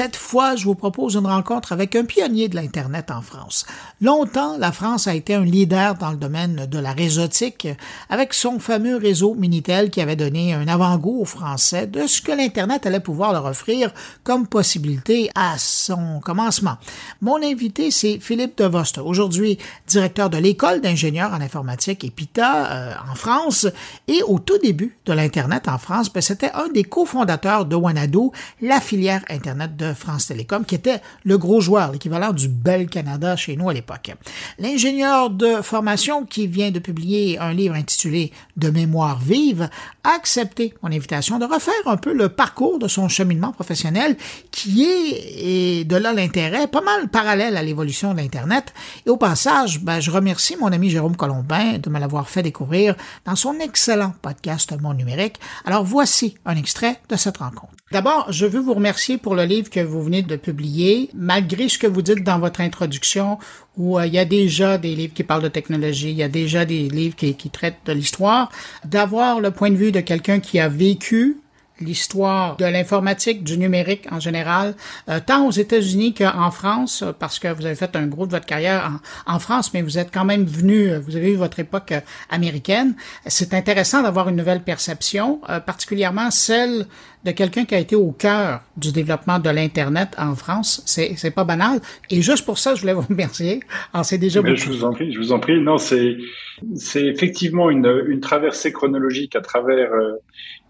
Cette fois, je vous propose une rencontre avec un pionnier de l'Internet en France. Longtemps, la France a été un leader dans le domaine de la réseautique avec son fameux réseau Minitel qui avait donné un avant-goût aux Français de ce que l'Internet allait pouvoir leur offrir comme possibilité à son commencement. Mon invité, c'est Philippe Devost, aujourd'hui directeur de l'école d'ingénieurs en informatique EPITA euh, en France et au tout début de l'Internet en France, ben, c'était un des cofondateurs de Wanadoo, la filière Internet France Télécom, qui était le gros joueur, l'équivalent du Bel Canada chez nous à l'époque. L'ingénieur de formation qui vient de publier un livre intitulé De mémoire vive a accepté mon invitation de refaire un peu le parcours de son cheminement professionnel qui est, et de là l'intérêt, pas mal parallèle à l'évolution de l'Internet. Et au passage, ben, je remercie mon ami Jérôme Colombin de me l'avoir fait découvrir dans son excellent podcast Mon numérique. Alors voici un extrait de cette rencontre. D'abord, je veux vous remercier pour le livre que vous venez de publier. Malgré ce que vous dites dans votre introduction, où euh, il y a déjà des livres qui parlent de technologie, il y a déjà des livres qui, qui traitent de l'histoire, d'avoir le point de vue de quelqu'un qui a vécu l'histoire de l'informatique, du numérique en général, euh, tant aux États-Unis qu'en France, parce que vous avez fait un gros de votre carrière en, France, mais vous êtes quand même venu, euh, vous avez eu votre époque euh, américaine. C'est intéressant d'avoir une nouvelle perception, particulièrement celle de quelqu'un qui a été au cœur du développement de l'Internet en France. C'est, c'est pas banal. Et juste pour ça, je voulais vous remercier. Alors, c'est déjà Je vous en prie, je vous en prie. Non, c'est, c'est effectivement une, une traversée chronologique à travers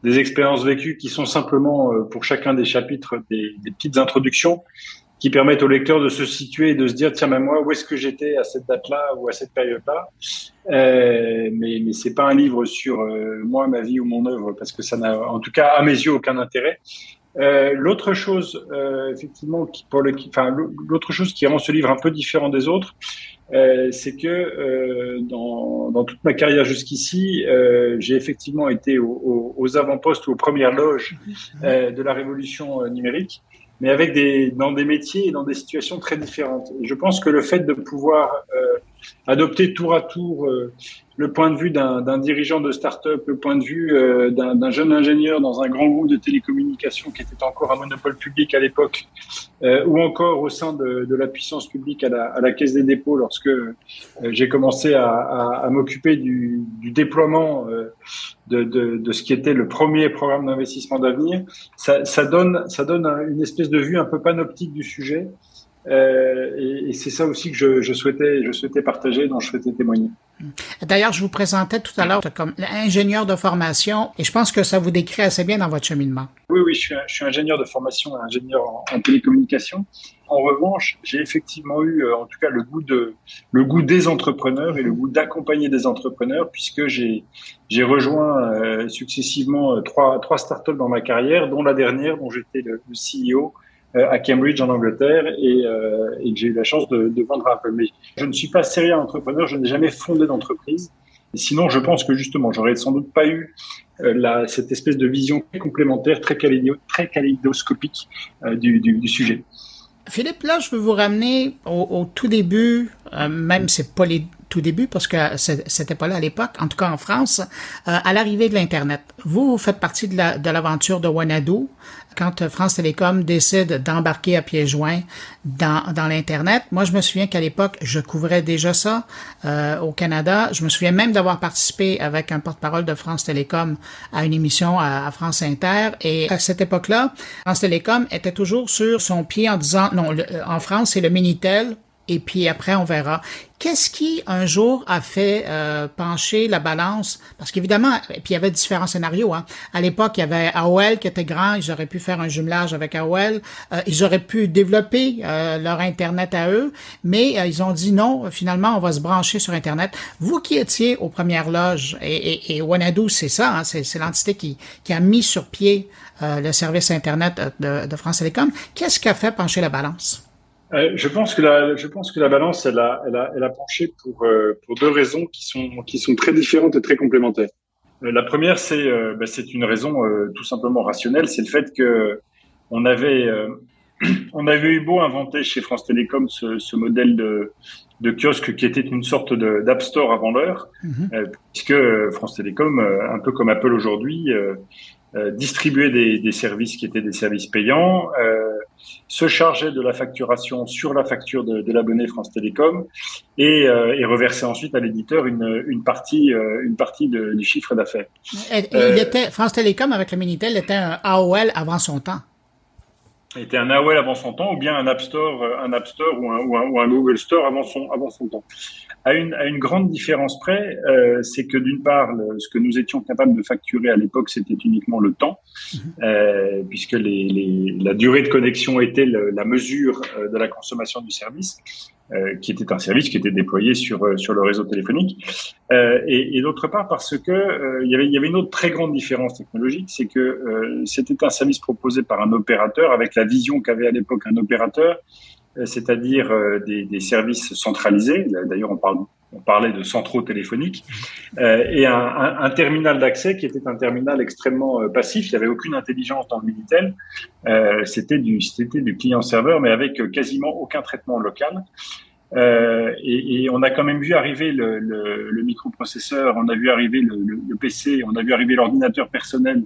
des expériences vécues qui sont simplement, euh, pour chacun des chapitres, des, des, petites introductions qui permettent au lecteur de se situer et de se dire, tiens, mais moi, où est-ce que j'étais à cette date-là ou à cette période-là? Euh, Mais, mais c'est pas un livre sur euh, moi, ma vie ou mon œuvre, parce que ça n'a, en tout cas, à mes yeux, aucun intérêt. Euh, l'autre chose, euh, effectivement, qui, pour le, enfin, l'autre chose qui rend ce livre un peu différent des autres, euh, c'est que euh, dans, dans, toute ma carrière jusqu'ici, euh, j'ai effectivement été aux, aux avant-postes ou aux premières loges euh, de la révolution numérique, mais avec des, dans des métiers et dans des situations très différentes. Et je pense que le fait de pouvoir adopter tour à tour le point de vue d'un dirigeant de start-up, le point de vue euh, d'un jeune ingénieur dans un grand groupe de télécommunications qui était encore un monopole public à l'époque, euh, ou encore au sein de, la puissance publique à la, Caisse des dépôts lorsque euh, j'ai commencé à, m'occuper du, déploiement de, ce qui était le premier programme d'investissement d'avenir, ça, donne, une espèce de vue un peu panoptique du sujet. Et, c'est ça aussi que je souhaitais partager, dont je souhaitais témoigner. D'ailleurs, je vous présentais tout à l'heure comme ingénieur de formation, et je pense que ça vous décrit assez bien dans votre cheminement. Oui, oui, je suis, ingénieur de formation, ingénieur en, en télécommunication. En revanche, j'ai effectivement eu, euh, en tout cas, le goût de, le goût des entrepreneurs et le goût d'accompagner des entrepreneurs, puisque j'ai, rejoint euh, successivement euh, trois, trois startups dans ma carrière, dont la dernière, dont j'étais le, le CEO à Cambridge en Angleterre et, euh, et j'ai eu la chance de, de vendre un peu. Mais je ne suis pas sérieux entrepreneur, je n'ai jamais fondé d'entreprise. Sinon, je pense que justement, j'aurais sans doute pas eu euh, la, cette espèce de vision complémentaire, très, kaléido, très euh, du, du, du, sujet. Philippe, là, je veux vous ramener au, au tout début, euh, même c'est pas les tout début parce que c'était pas là à l'époque, en tout cas en France, euh, à l'arrivée de l'Internet. Vous, vous faites partie de l'aventure la, de, de Wanadu quand France Télécom décide d'embarquer à pieds joints dans, l'Internet. Moi, je me souviens qu'à l'époque, je couvrais déjà ça euh, au Canada. Je me souviens même d'avoir participé avec un porte-parole de France Télécom à une émission à, France Inter. Et à cette époque-là, France Télécom était toujours sur son pied en disant, non, le, en France, c'est le Minitel et puis après on verra. Qu'est-ce qui un jour a fait euh, pencher la balance? Parce qu'évidemment, puis il y avait différents scénarios. Hein. À l'époque, il y avait AOL qui était grand, ils auraient pu faire un jumelage avec AOL, euh, ils auraient pu développer euh, leur internet à eux, mais euh, ils ont dit non. Finalement, on va se brancher sur internet. Vous qui étiez aux premières loges et, et, et Wanadu, c'est ça, hein, c'est l'entité qui, qui a mis sur pied euh, le service internet de, de France Télécom. Qu'est-ce qui a fait pencher la balance? Euh, je pense que la, je pense que la balance, elle a, elle a, elle a penché pour, euh, pour deux raisons qui sont, qui sont très différentes et très complémentaires. Euh, la première, c'est, euh, bah, c'est une raison euh, tout simplement rationnelle, c'est le fait que on avait, [CLEARS THROAT] on avait eu beau inventer chez France Télécom ce, ce modèle de, de kiosque qui était une sorte de, d'App Store avant l'heure, mm-hmm. puisque France Télécom, un peu comme Apple aujourd'hui, euh, distribuer des, des, services qui étaient des services payants, euh, se chargeait de la facturation sur la facture de, de l'abonné France Télécom et, euh, et reverser ensuite à l'éditeur une, une partie, euh, une partie de, du chiffre d'affaires. Euh, était France Télécom avec le Minitel était un AOL avant son temps. Était un AOL avant son temps ou bien un App Store, un App Store ou un, ou un, ou un Google Store avant son avant son temps à une, à une grande différence près, euh, c'est que d'une part, le, ce que nous étions capables de facturer à l'époque, c'était uniquement le temps, mhm. euh, puisque les, les, la durée de connexion était le, la mesure euh, de la consommation du service, euh, qui était un service qui était déployé sur euh, sur le réseau téléphonique, euh, et, et d'autre part parce que il y avait il y avait une autre très grande différence technologique, c'est que c'était un service proposé par un opérateur avec la vision qu'avait à l'époque un opérateur c'est-à-dire euh, des, des, services centralisés. D'ailleurs, on, parle, on, parlait de centraux téléphoniques euh, et un, un, un terminal d'accès qui était un terminal extrêmement passif. Il n'y avait aucune intelligence dans le Minitel. c'était du, c'était du client-serveur, mais avec quasiment aucun traitement local. Euh, et, et, on a quand même vu arriver le, le, le microprocesseur, on a vu arriver le, le PC, on a vu arriver l'ordinateur personnel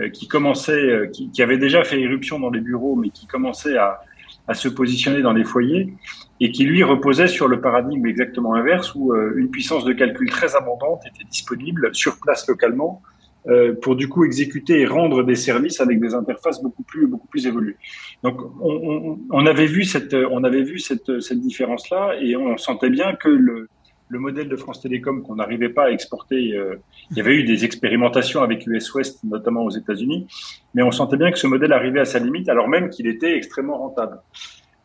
euh, qui commençait, euh, qui, qui, avait déjà fait éruption dans les bureaux, mais qui commençait à, à se positionner dans les foyers et qui lui reposait sur le paradigme exactement inverse où euh, une puissance de calcul très abondante était disponible sur place localement euh, pour du coup exécuter et rendre des services avec des interfaces beaucoup plus beaucoup plus évoluées. Donc on, on, on avait vu cette on avait vu cette cette différence là et on sentait bien que le le modèle de France Télécom qu'on n'arrivait pas à exporter. Euh, il y avait eu des expérimentations avec US West, notamment aux États-Unis, mais on sentait bien que ce modèle arrivait à sa limite, alors même qu'il était extrêmement rentable.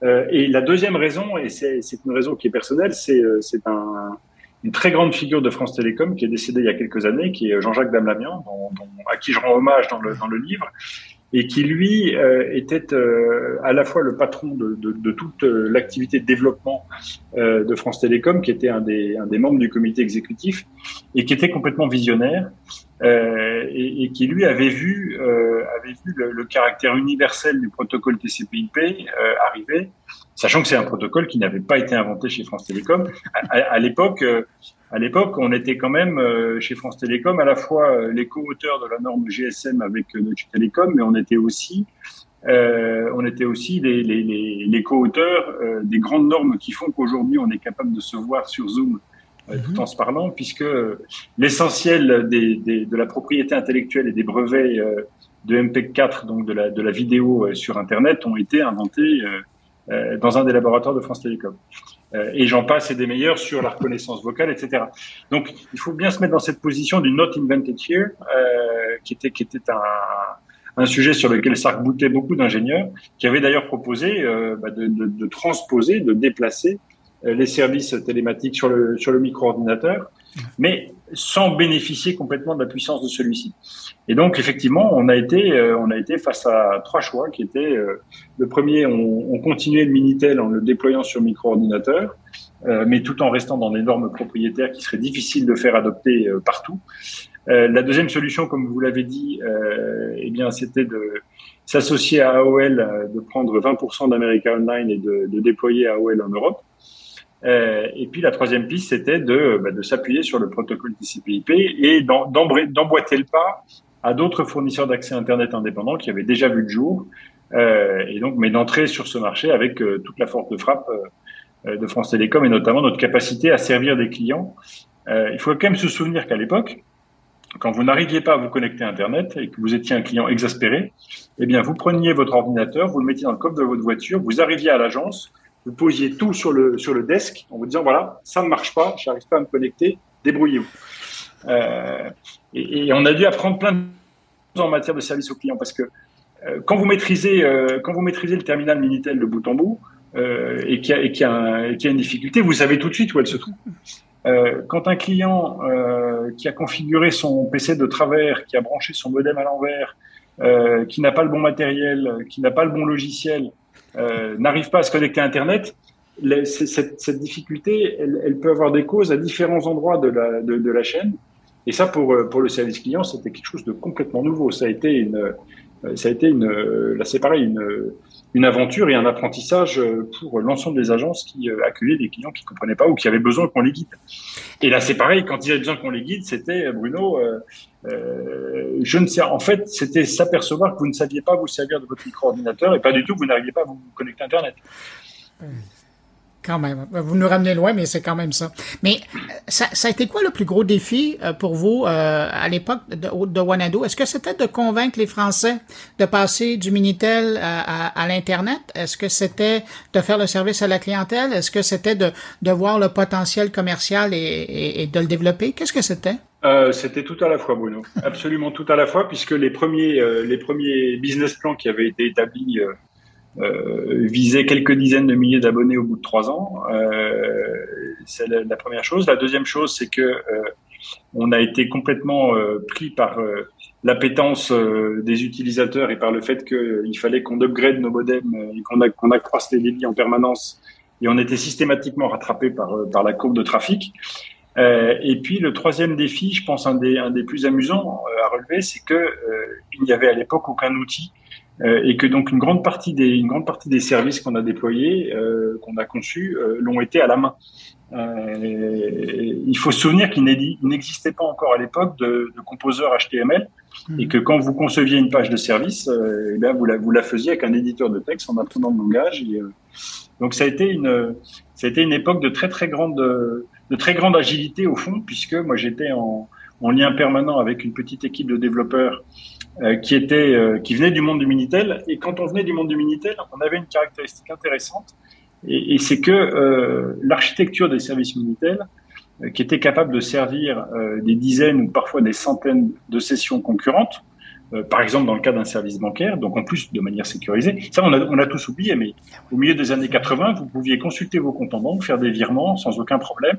Euh, et la deuxième raison, et c'est une raison qui est personnelle, c'est euh, un, une très grande figure de France Télécom qui est décédée il y a quelques années, qui est Jean-Jacques Damlamian, dont, à qui je rends hommage dans le livre, et qui lui euh, était euh, à la fois le patron de, toute euh, l'activité de développement de France Télécom, qui était un des, membres du comité exécutif et qui était complètement visionnaire et, qui lui avait vu, avait vu le, caractère universel du protocole TCP/IP arriver, sachant que c'est un protocole qui n'avait pas été inventé chez France Télécom. À l'époque, à l'époque, on était quand même euh, chez France Télécom à la fois euh, les co-auteurs de la norme GSM avec euh, Deutsche Telekom, mais on était aussi euh, on était aussi les, les, les, les co-auteurs euh, des grandes normes qui font qu'aujourd'hui on est capable de se voir sur Zoom euh, tout en se parlant, puisque l'essentiel des, des, de la propriété intellectuelle et des brevets de MP4, donc de la, de la vidéo sur Internet, ont été inventés dans un des laboratoires de France Télécom. Euh, et j'en passe et des meilleurs sur la reconnaissance vocale, etc. Donc, il faut bien se mettre dans cette position du not invented here, euh, qui était qui était un, un sujet sur lequel s'arc-boutaient beaucoup d'ingénieurs, qui avaient d'ailleurs proposé euh, bah, de, de, de, transposer, de déplacer euh, les services télématiques sur le sur le micro-ordinateur, mais sans bénéficier complètement de la puissance de celui-ci. Et donc effectivement, on a été euh, on a été face à trois choix qui étaient euh, le premier, on, on, continuait le minitel en le déployant sur micro-ordinateur, euh, mais tout en restant dans des normes propriétaires qui seraient difficiles de faire adopter euh, partout. Euh, la deuxième solution, comme vous l'avez dit, eh bien c'était de s'associer à AOL, de prendre 20% d'America Online et de, de déployer AOL en Europe. Euh, et puis la troisième piste, c'était de, bah, s'appuyer sur le protocole TCP/IP et d'emboîter le pas à d'autres fournisseurs d'accès Internet indépendants qui avaient déjà vu le jour, euh, et donc mais d'entrer sur ce marché avec euh, toute la force de frappe de France Télécom et notamment notre capacité à servir des clients. Il faut quand même se souvenir qu'à l'époque, quand vous n'arriviez pas à vous connecter Internet et que vous étiez un client exaspéré, eh bien vous preniez votre ordinateur, vous le mettiez dans le coffre de votre voiture, vous arriviez à l'agence, vous posiez tout sur le, sur le desk en vous disant voilà, ça ne marche pas, je n'arrive pas à me connecter, débrouillez-vous. Euh, et, on a dû apprendre plein de choses en matière de service aux clients parce que euh, quand, vous maîtrisez, euh, quand vous maîtrisez le terminal Minitel de bout en bout et qu'il y, y, a, y a une difficulté, vous savez tout de suite où elle se trouve. Quand un client qui a configuré son PC de travers, qui a branché son modem à l'envers, qui n'a pas le bon matériel, qui n'a pas le bon logiciel, euh, n'arrive pas à se connecter à Internet, cette, cette, difficulté, elle, elle, peut avoir des causes à différents endroits de la, de, de la chaîne. Et ça, pour, euh, pour le service client, c'était quelque chose de complètement nouveau. Ça a été une, euh, ça a été une, là c'est pareil, une, une aventure et un apprentissage pour l'ensemble des agences qui accueillaient des clients qui ne comprenaient pas ou qui avaient besoin qu'on les guide. Et là c'est pareil, quand ils avaient besoin qu'on les guide, c'était Bruno, euh, euh, je ne sais, en fait, c'était s'apercevoir que vous ne saviez pas vous servir de votre micro-ordinateur et pas du tout vous n'arriviez pas à vous connecter à Internet. Quand même. Vous nous ramenez loin, mais c'est quand même ça. Mais ça, ça, a été quoi le plus gros défi pour vous euh, à l'époque de, de? Est-ce que c'était de convaincre les Français de passer du Minitel à, l'Internet? Est-ce que c'était de faire le service à la clientèle? Est-ce que c'était de, de voir le potentiel commercial et, de le développer? Qu'est-ce que c'était? Euh, c'était tout à la fois, Bruno. Absolument tout à la fois, puisque les premiers, euh, les premiers business plans qui avaient été établis euh, euh quelques dizaines de milliers d'abonnés au bout de trois ans. c'est la, première chose. La deuxième chose, c'est que on a été complètement pris par l'appétence des utilisateurs et par le fait qu'il fallait qu'on upgrade nos modems et qu'on qu accroisse les débits en permanence. Et on était systématiquement rattrapé par, par la courbe de trafic. Euh, et puis le troisième défi, je pense un des, un des plus amusants euh, à relever, c'est que euh, il n'y avait à l'époque aucun outil euh, et que donc une grande partie des, une grande partie des services qu'on a déployés, euh, qu'on a conçus, l'ont été à la main. il faut se souvenir qu'il n'existait pas encore à l'époque de, de composeurs HTML mmh. et que quand vous conceviez une page de service, eh bien vous la, vous la faisiez avec un éditeur de texte en apprenant le langage. Et, donc ça a été une, ça a été une époque de très très grande de très grande agilité au fond, puisque moi j'étais en, en, lien permanent avec une petite équipe de développeurs euh, qui était euh, qui venait du monde du Minitel. Et quand on venait du monde du Minitel, on avait une caractéristique intéressante, et, et c'est que euh, l'architecture des services Minitel, euh, qui était capable de servir euh, des dizaines ou parfois des centaines de sessions concurrentes, par exemple dans le cas d'un service bancaire, donc en plus de manière sécurisée. Ça, on a, on a tous oublié, mais au milieu des années 80, vous pouviez consulter vos comptes en banque, faire des virements sans aucun problème.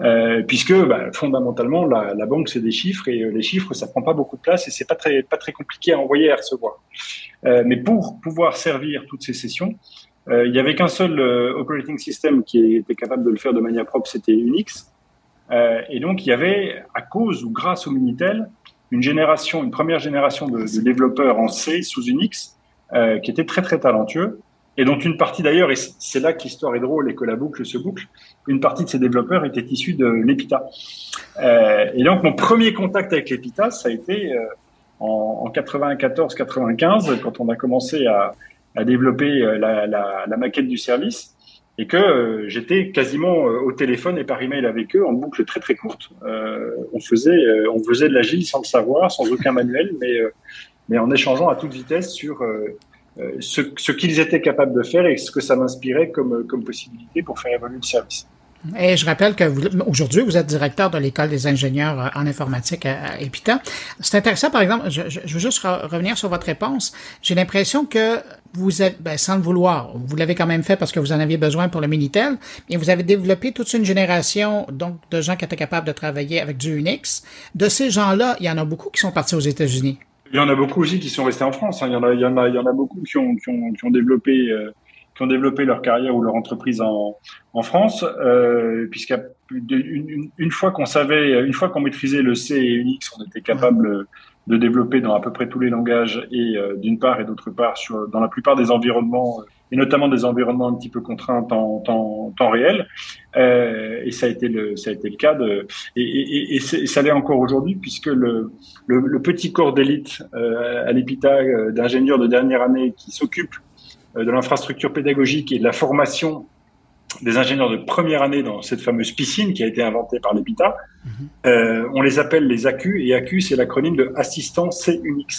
Euh, puisque bah, fondamentalement la, la banque c'est des chiffres et euh, les chiffres ça prend pas beaucoup de place et c'est pas très pas très compliqué à envoyer à recevoir. Euh, mais pour pouvoir servir toutes ces sessions, euh, il y avait qu'un seul operating system qui était capable de le faire de manière propre, c'était Unix. et donc il y avait à cause ou grâce au Minitel une génération, une première génération de, de développeurs en C sous Unix qui était très très talentueux et dont une partie d'ailleurs, et c'est là que l'histoire est drôle et que la boucle se boucle, une partie de ces développeurs était issue de l'EPITA. Euh, et donc mon premier contact avec l'EPITA, ça a été euh, en, en 94-95, quand on a commencé à, développer euh, la, maquette du service, et que j'étais quasiment au téléphone et par email avec eux en boucle très très courte. on faisait on faisait de l'agile sans le savoir, sans aucun manuel, mais en échangeant à toute vitesse sur ce, qu'ils étaient capables de faire et ce que ça m'inspirait comme possibilité pour faire évoluer le service. Et je rappelle que aujourd'hui, vous êtes directeur de l'école des ingénieurs euh, en informatique à, EPITA. C'est intéressant, par exemple, je, veux juste revenir sur votre réponse. J'ai l'impression que vous avez, ben, sans le vouloir, vous l'avez quand même fait parce que vous en aviez besoin pour le Minitel, et vous avez développé toute une génération donc de gens qui étaient capables de travailler avec du Unix. De ces gens-là, il y en a beaucoup qui sont partis aux États-Unis. Il y en a beaucoup aussi qui sont restés en France. Hein. Il, y en a, beaucoup qui ont développé, euh, qui ont développé leur carrière ou leur entreprise en, en France, euh, puisqu'une une, une fois qu'on savait, une fois qu'on maîtrisait le C et Unix, on était capable de développer dans à peu près tous les langages et euh, d'une part et d'autre part sur dans la plupart des environnements et notamment des environnements un petit peu contraints en temps, temps réel. Euh, et ça a été le, ça a été le cas de, et, et, et ça l'est encore aujourd'hui puisque le, le, le petit corps d'élite euh, à l'EPITA euh, d'ingénieurs de dernière année qui s'occupe euh, de l'infrastructure pédagogique et de la formation des ingénieurs de première année dans cette fameuse piscine qui a été inventée par l'EPITA, mm -hmm. on les appelle les ACU et ACU c'est l'acronyme de assistant C Unix.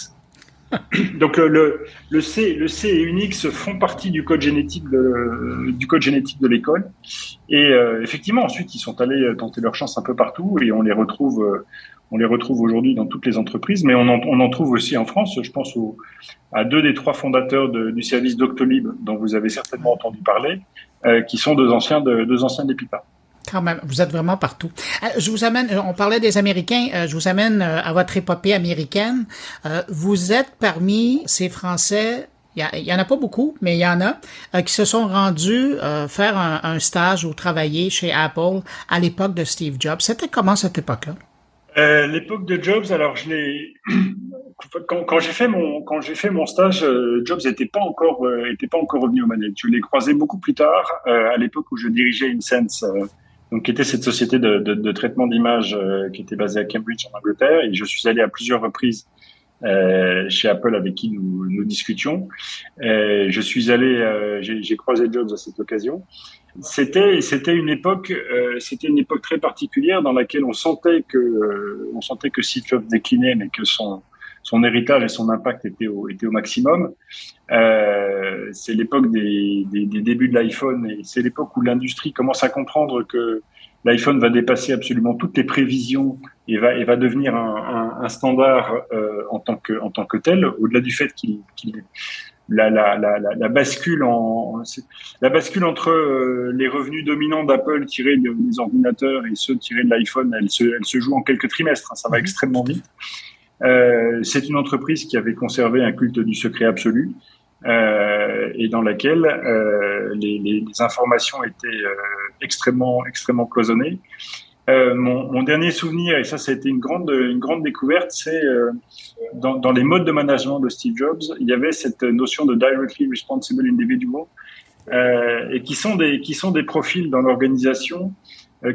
[COUGHS] Donc le, le, C, le C et Unix font partie du code génétique de, du code génétique de l'école. Et euh, effectivement, ensuite, ils sont allés tenter leur chance un peu partout et on les retrouve, euh, on les retrouve aujourd'hui dans toutes les entreprises. Mais on en, trouve aussi en France. Je pense à deux des trois fondateurs du service Doctolib, dont vous avez certainement entendu parler, euh, qui sont deux anciens de, deux anciens d'EPIPA. Quand même, vous êtes vraiment partout. Euh, je vous amène, on parlait des Américains, euh, je vous amène euh, à votre épopée américaine. Vous êtes parmi ces Français il y, en a pas beaucoup, mais il y en a qui se sont rendus faire un, stage ou travailler chez Apple à l'époque de Steve Jobs. C'était comment cette époque-là? Euh, L'époque de Jobs, alors je l'ai [CLEARS THROAT] quand, quand j'ai fait mon quand j'ai fait mon stage, Jobs n'était pas encore était pas encore revenu au manettes. Je l'ai croisé beaucoup plus tard, à l'époque où je dirigeais InSense donc qui était cette société de, de, de traitement d'images euh, qui était basée à Cambridge en Angleterre. Et je suis allé à plusieurs reprises euh, chez Apple avec qui nous, nous discutions. Euh, je suis allé, euh, j'ai croisé Jobs à cette occasion. C'était c'était une époque euh, c'était une époque très particulière dans laquelle on sentait que on sentait que déclinait, mais que son son héritage et son impact étaient au, étaient au maximum. Euh, c'est l'époque des, des, des, débuts de l'iPhone et c'est l'époque où l'industrie commence à comprendre que l'iPhone va dépasser absolument toutes les prévisions et va, et va devenir un, un, un standard euh, en, tant que, en tant que tel, au-delà du fait qu'il qu la, la, la, la, bascule en la bascule entre euh, les revenus dominants d'Apple tirés des ordinateurs et ceux tirés de l'iPhone, elle se, elle se joue en quelques trimestres. Hein, ça va mhm. extrêmement vite. Euh, c'est une entreprise qui avait conservé un culte du secret absolu euh, et dans laquelle les, les, informations étaient extrêmement extrêmement cloisonnées. Euh, mon, dernier souvenir, et ça, ça a été une grande, une grande découverte, c'est euh, dans, les modes de management de Steve Jobs, il y avait cette notion de directly responsible individual, euh, et qui sont des, qui sont des profils dans l'organisation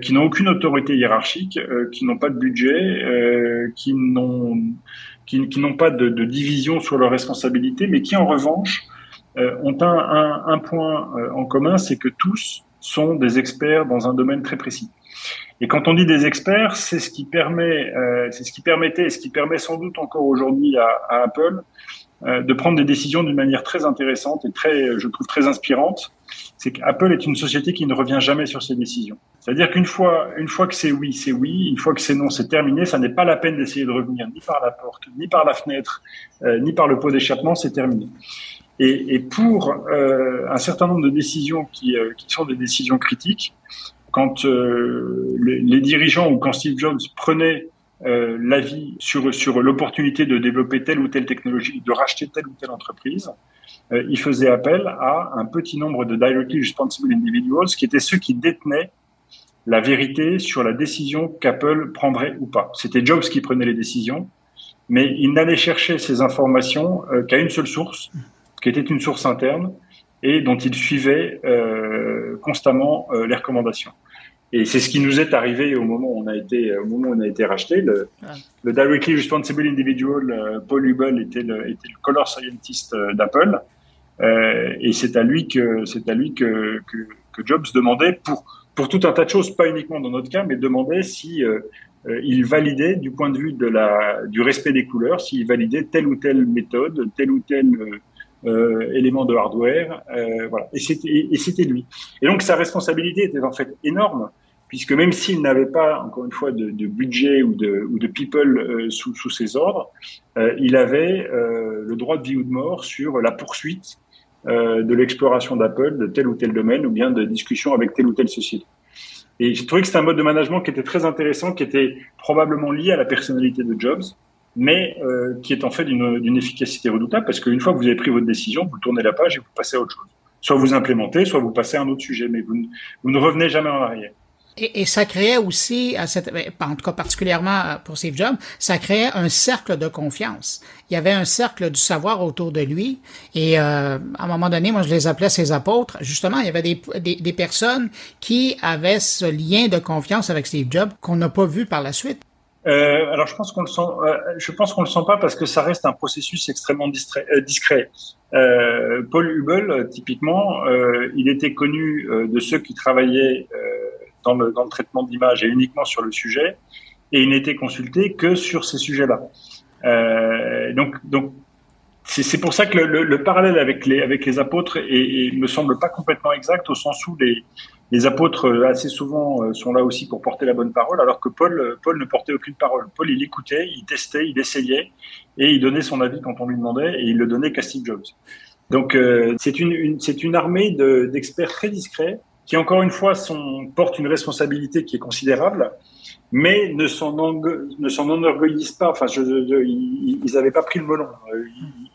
qui n'ont aucune autorité hiérarchique, qui n'ont pas de budget, qui n'ont qui, n'ont pas de, division sur leurs responsabilités, mais qui en revanche ont un, un point en commun, c'est que tous sont des experts dans un domaine très précis. Et quand on dit des experts, c'est ce qui permet, euh, c'est ce qui permettait, et ce qui permet sans doute encore aujourd'hui à, Apple euh, de prendre des décisions d'une manière très intéressante et très, je trouve très inspirante. C'est qu'Apple est une société qui ne revient jamais sur ses décisions. C'est-à-dire qu'une fois, une fois que c'est oui, c'est oui. Une fois que c'est non, c'est terminé. Ça n'est pas la peine d'essayer de revenir ni par la porte, ni par la fenêtre, euh, ni par le pot d'échappement. C'est terminé. Et, et pour euh, un certain nombre de décisions qui, euh, qui sont des décisions critiques, quand les dirigeants ou quand Steve Jobs prenait l'avis sur, sur l'opportunité de développer telle ou telle technologie, de racheter telle ou telle entreprise, il faisait appel à un petit nombre de directly responsible individuals qui étaient ceux qui détenaient la vérité sur la décision qu'Apple prendrait ou pas. C'était Jobs qui prenait les décisions, mais il n'allait chercher ces informations euh, qu'à une seule source, qui était une source interne, et dont il suivait euh, constamment euh, les recommandations. Et c'est ce qui nous est arrivé au moment où on a été, au moment où on a été racheté. Le, le Directly Responsible Individual, Paul Hubel, était le, était le color scientist d'Apple. et c'est à lui que, c'est à lui que, que, que Jobs demandait pour pour tout un tas de choses, pas uniquement dans notre cas, mais demander si euh, euh, il validait du point de vue de la, du respect des couleurs, s'il validait telle ou telle méthode, tel ou tel euh, élément de hardware, voilà. Et c'était, et, c'était lui. Et donc sa responsabilité était en fait énorme, puisque même s'il n'avait pas, encore une fois, de, budget ou de, people sous, sous ses ordres, il avait le droit de vie ou de mort sur la poursuite euh, de l'exploration d'Apple de tel ou tel domaine ou bien de discussion avec telle ou telle société. Et je trouvais que c'était un mode de management qui était très intéressant, qui était probablement lié à la personnalité de Jobs, mais euh, qui est en fait d'une efficacité redoutable parce qu'une fois que vous avez pris votre décision, vous tournez la page et vous passez à autre chose. Soit vous implémentez, soit vous passez à un autre sujet, mais vous ne revenez jamais en arrière. Et, ça créait aussi, ben, en tout cas particulièrement euh, pour Steve Jobs, ça créait un cercle de confiance. Il y avait un cercle du savoir autour de lui. Et euh, à un moment donné, moi, je les appelais ses apôtres. Justement, il y avait des, personnes qui avaient ce lien de confiance avec Steve Jobs qu'on n'a pas vu par la suite. Euh, alors, je pense qu'on le sent. Je pense qu'on le sent pas parce que ça reste un processus extrêmement discret. Paul Hubel, typiquement, il était connu de ceux qui travaillaient dans le, dans le traitement d'image et uniquement sur le sujet, et il n'était consulté que sur ces sujets-là. Euh, donc, donc c'est pour ça que le, le, parallèle avec les, avec les apôtres et, me semble pas complètement exact au sens où les, les apôtres assez souvent euh, sont là aussi pour porter la bonne parole, alors que Paul, Paul ne portait aucune parole. Paul, il écoutait, il testait, il essayait et il donnait son avis quand on lui demandait et il le donnait qu'à Steve Jobs. Donc euh, c'est une c'est une armée d'experts très discrets qui encore une fois sont, portent une responsabilité qui est considérable, mais ne s'en enorgueillissent pas. Enfin, ils n'avaient pas pris le melon.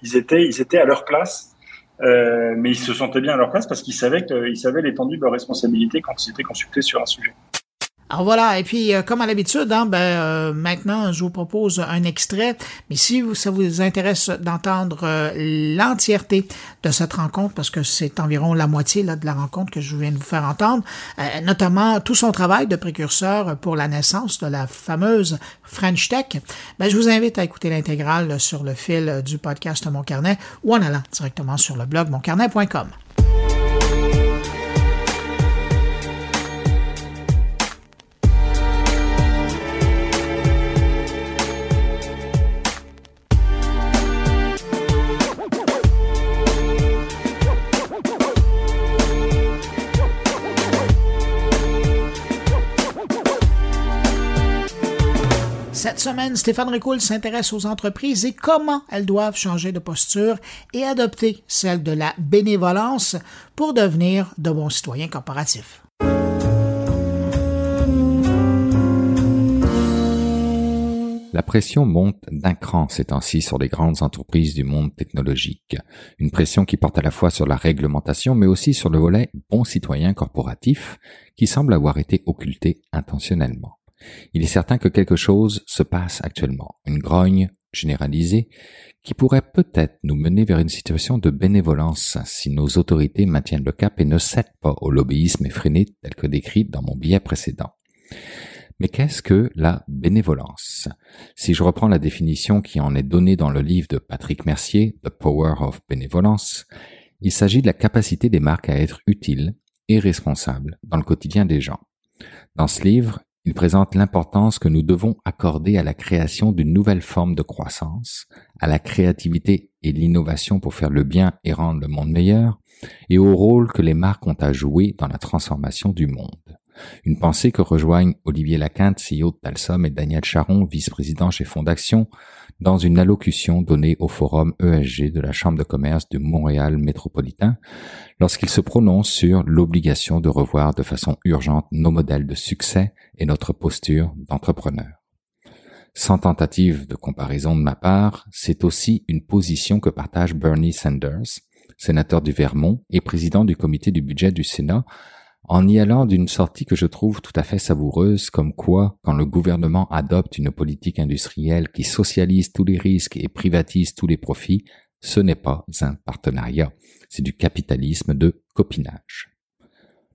Ils étaient, ils étaient à leur place, euh, mais ils se sentaient bien à leur place parce qu'ils savaient qu'ils savaient l'étendue de leur responsabilité quand ils étaient consultés sur un sujet. Alors voilà, et puis euh, comme à l'habitude, hein, ben, euh, maintenant je vous propose un extrait, mais si vous, ça vous intéresse d'entendre euh, l'entièreté de cette rencontre, parce que c'est environ la moitié de la rencontre que je viens de vous faire entendre, notamment tout son travail de précurseur pour la naissance de la fameuse French Tech, ben, je vous invite à écouter l'intégrale sur le fil du podcast Mon Carnet ou en allant directement sur le blog moncarnet.com. semaine, Stéphane Ricoul s'intéresse aux entreprises et comment elles doivent changer de posture et adopter celle de la bénévolence pour devenir de bons citoyens corporatifs. La pression monte d'un cran ces temps-ci sur les grandes entreprises du monde technologique. Une pression qui porte à la fois sur la réglementation mais aussi sur le volet bon citoyen corporatif qui semble avoir été occulté intentionnellement. Il est certain que quelque chose se passe actuellement, une grogne généralisée qui pourrait peut-être nous mener vers une situation de bénévolence si nos autorités maintiennent le cap et ne cèdent pas au lobbyisme effréné tel que décrit dans mon billet précédent. Mais qu'est-ce que la bénévolence? Si je reprends la définition qui en est donnée dans le livre de Patrick Mercier, The Power of Benevolence, il s'agit de la capacité des marques à être utiles et responsables dans le quotidien des gens. Dans ce livre, il présente l'importance que nous devons accorder à la création d'une nouvelle forme de croissance, à la créativité et l'innovation pour faire le bien et rendre le monde meilleur, et au rôle que les marques ont à jouer dans la transformation du monde. Une pensée que rejoignent Olivier Laquinte, CEO de Talsom, et Daniel Charon, vice-président chez Fondaction, dans une allocution donnée au forum ESG de la Chambre de commerce de Montréal métropolitain, lorsqu'il se prononce sur l'obligation de revoir de façon urgente nos modèles de succès et notre posture d'entrepreneur. Sans tentative de comparaison de ma part, c'est aussi une position que partage Bernie Sanders, sénateur du Vermont et président du comité du budget du Sénat, en y allant d'une sortie que je trouve tout à fait savoureuse, comme quoi, quand le gouvernement adopte une politique industrielle qui socialise tous les risques et privatise tous les profits, ce n'est pas un partenariat, c'est du capitalisme de copinage.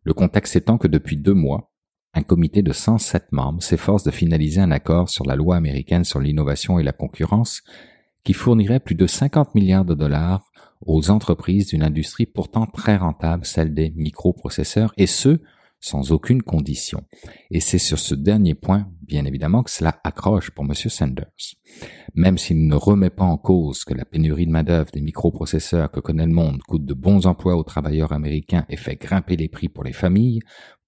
Le contexte étant que depuis deux mois, un comité de 107 membres s'efforce de finaliser un accord sur la loi américaine sur l'innovation et la concurrence qui fournirait plus de 50 milliards de dollars aux entreprises d'une industrie pourtant très rentable, celle des microprocesseurs, et ce, sans aucune condition. Et c'est sur ce dernier point, bien évidemment, que cela accroche pour M. Sanders. Même s'il ne remet pas en cause que la pénurie de main-d'œuvre des microprocesseurs que connaît le monde coûte de bons emplois aux travailleurs américains et fait grimper les prix pour les familles,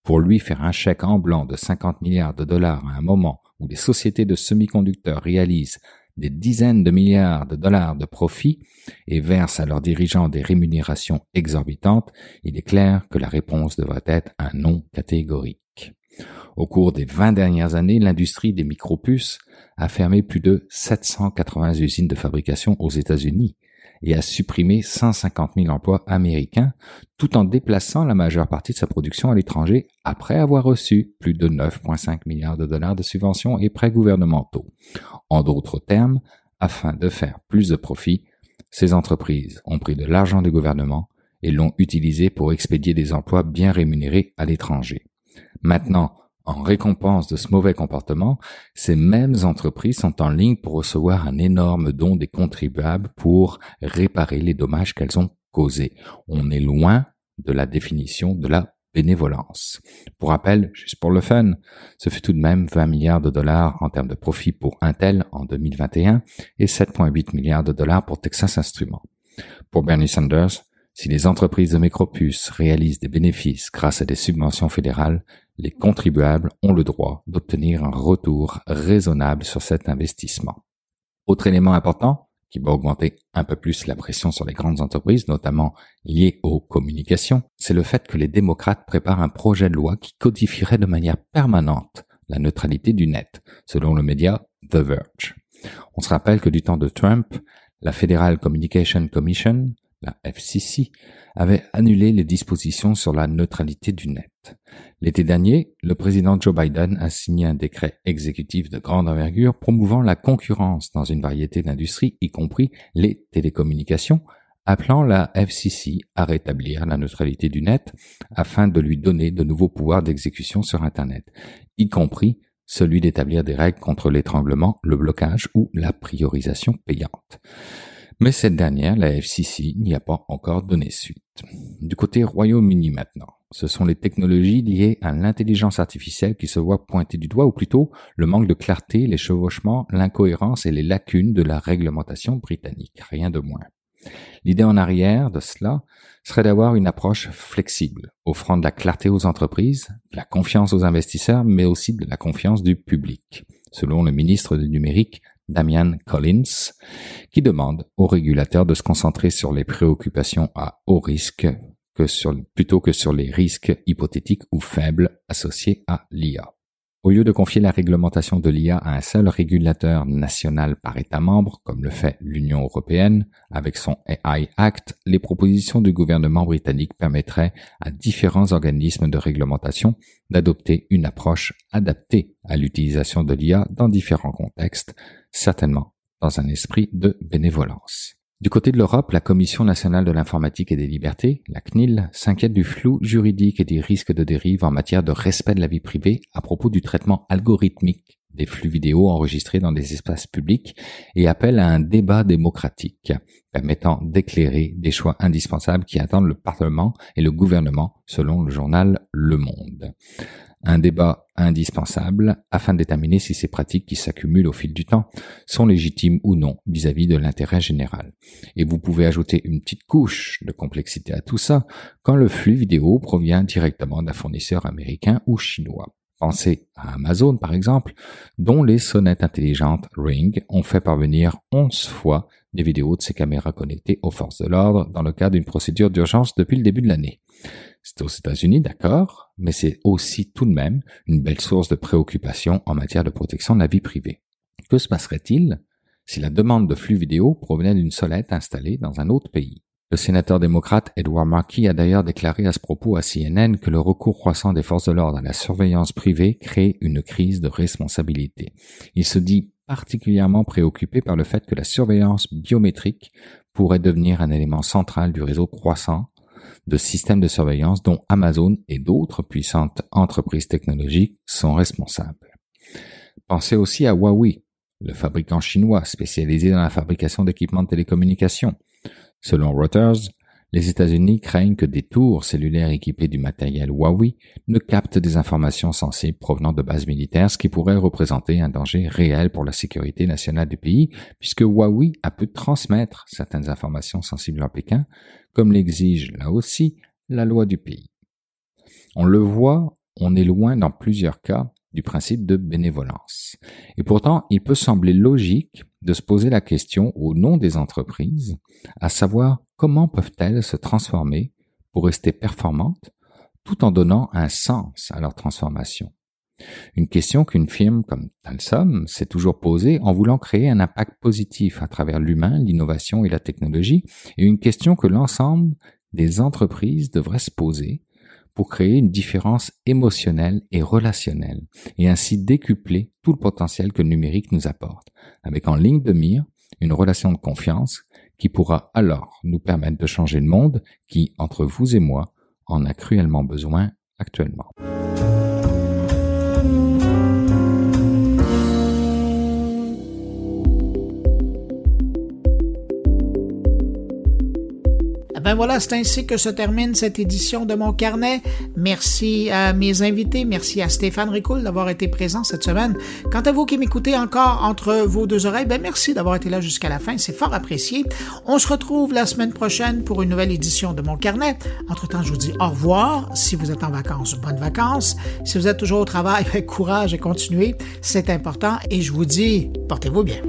pour lui faire un chèque en blanc de 50 milliards de dollars à un moment où les sociétés de semi-conducteurs réalisent des dizaines de milliards de dollars de profits et versent à leurs dirigeants des rémunérations exorbitantes, il est clair que la réponse devrait être un non catégorique. Au cours des 20 dernières années, l'industrie des micropuces a fermé plus de 780 usines de fabrication aux États-Unis et a supprimé 150 000 emplois américains tout en déplaçant la majeure partie de sa production à l'étranger après avoir reçu plus de 9,5 milliards de dollars de subventions et prêts gouvernementaux. En d'autres termes, afin de faire plus de profit, ces entreprises ont pris de l'argent du gouvernement et l'ont utilisé pour expédier des emplois bien rémunérés à l'étranger. Maintenant, en récompense de ce mauvais comportement, ces mêmes entreprises sont en ligne pour recevoir un énorme don des contribuables pour réparer les dommages qu'elles ont causés. On est loin de la définition de la bénévolence. Pour rappel, juste pour le fun, ce fut tout de même 20 milliards de dollars en termes de profit pour Intel en 2021 et 7,8 milliards de dollars pour Texas Instruments. Pour Bernie Sanders, si les entreprises de micropuces réalisent des bénéfices grâce à des subventions fédérales, les contribuables ont le droit d'obtenir un retour raisonnable sur cet investissement. Autre élément important, qui va augmenter un peu plus la pression sur les grandes entreprises, notamment liées aux communications, c'est le fait que les démocrates préparent un projet de loi qui codifierait de manière permanente la neutralité du net, selon le média The Verge. On se rappelle que du temps de Trump, la Federal Communication Commission, la FCC, avait annulé les dispositions sur la neutralité du net. L'été dernier, le président Joe Biden a signé un décret exécutif de grande envergure promouvant la concurrence dans une variété d'industries, y compris les télécommunications, appelant la FCC à rétablir la neutralité du net afin de lui donner de nouveaux pouvoirs d'exécution sur Internet, y compris celui d'établir des règles contre l'étranglement, le blocage ou la priorisation payante. Mais cette dernière, la FCC, n'y a pas encore donné suite. Du côté Royaume-Uni maintenant, ce sont les technologies liées à l'intelligence artificielle qui se voient pointer du doigt, ou plutôt le manque de clarté, les chevauchements, l'incohérence et les lacunes de la réglementation britannique, rien de moins. L'idée en arrière de cela serait d'avoir une approche flexible, offrant de la clarté aux entreprises, de la confiance aux investisseurs, mais aussi de la confiance du public. Selon le ministre du numérique, Damian Collins, qui demande aux régulateurs de se concentrer sur les préoccupations à haut risque plutôt que sur les risques hypothétiques ou faibles associés à l'IA. Au lieu de confier la réglementation de l'IA à un seul régulateur national par État membre, comme le fait l'Union européenne avec son AI Act, les propositions du gouvernement britannique permettraient à différents organismes de réglementation d'adopter une approche adaptée à l'utilisation de l'IA dans différents contextes, certainement dans un esprit de bénévolence. Du côté de l'Europe, la Commission nationale de l'informatique et des libertés, la CNIL, s'inquiète du flou juridique et des risques de dérive en matière de respect de la vie privée à propos du traitement algorithmique des flux vidéo enregistrés dans des espaces publics et appelle à un débat démocratique permettant d'éclairer des choix indispensables qui attendent le Parlement et le gouvernement, selon le journal Le Monde. Un débat indispensable afin de déterminer si ces pratiques qui s'accumulent au fil du temps sont légitimes ou non vis-à-vis de l'intérêt général. Et vous pouvez ajouter une petite couche de complexité à tout ça quand le flux vidéo provient directement d'un fournisseur américain ou chinois. Pensez à Amazon par exemple, dont les sonnettes intelligentes Ring ont fait parvenir 11 fois des vidéos de ces caméras connectées aux forces de l'ordre dans le cadre d'une procédure d'urgence depuis le début de l'année. C'est aux États-Unis, d'accord, mais c'est aussi tout de même une belle source de préoccupation en matière de protection de la vie privée. Que se passerait-il si la demande de flux vidéo provenait d'une solette installée dans un autre pays? Le sénateur démocrate Edward Markey a d'ailleurs déclaré à ce propos à CNN que le recours croissant des forces de l'ordre à la surveillance privée crée une crise de responsabilité. Il se dit particulièrement préoccupé par le fait que la surveillance biométrique pourrait devenir un élément central du réseau croissant de systèmes de surveillance dont Amazon et d'autres puissantes entreprises technologiques sont responsables. Pensez aussi à Huawei, le fabricant chinois spécialisé dans la fabrication d'équipements de télécommunications. Selon Reuters, les États-Unis craignent que des tours cellulaires équipées du matériel Huawei ne captent des informations sensibles provenant de bases militaires, ce qui pourrait représenter un danger réel pour la sécurité nationale du pays, puisque Huawei a pu transmettre certaines informations sensibles à Pékin, comme l'exige là aussi la loi du pays. On le voit, on est loin dans plusieurs cas du principe de bénévolence. Et pourtant, il peut sembler logique de se poser la question au nom des entreprises, à savoir comment peuvent-elles se transformer pour rester performantes tout en donnant un sens à leur transformation. Une question qu'une firme comme Talsom s'est toujours posée en voulant créer un impact positif à travers l'humain, l'innovation et la technologie, et une question que l'ensemble des entreprises devraient se poser pour créer une différence émotionnelle et relationnelle, et ainsi décupler tout le potentiel que le numérique nous apporte, avec en ligne de mire une relation de confiance qui pourra alors nous permettre de changer le monde qui, entre vous et moi, en a cruellement besoin actuellement. Ben voilà, c'est ainsi que se termine cette édition de mon carnet. Merci à mes invités, merci à Stéphane Ricoul d'avoir été présent cette semaine. Quant à vous qui m'écoutez encore entre vos deux oreilles, ben merci d'avoir été là jusqu'à la fin, c'est fort apprécié. On se retrouve la semaine prochaine pour une nouvelle édition de mon carnet. Entre-temps, je vous dis au revoir. Si vous êtes en vacances, bonnes vacances. Si vous êtes toujours au travail, [LAUGHS] ben, courage et continuez, c'est important. Et je vous dis, portez-vous bien.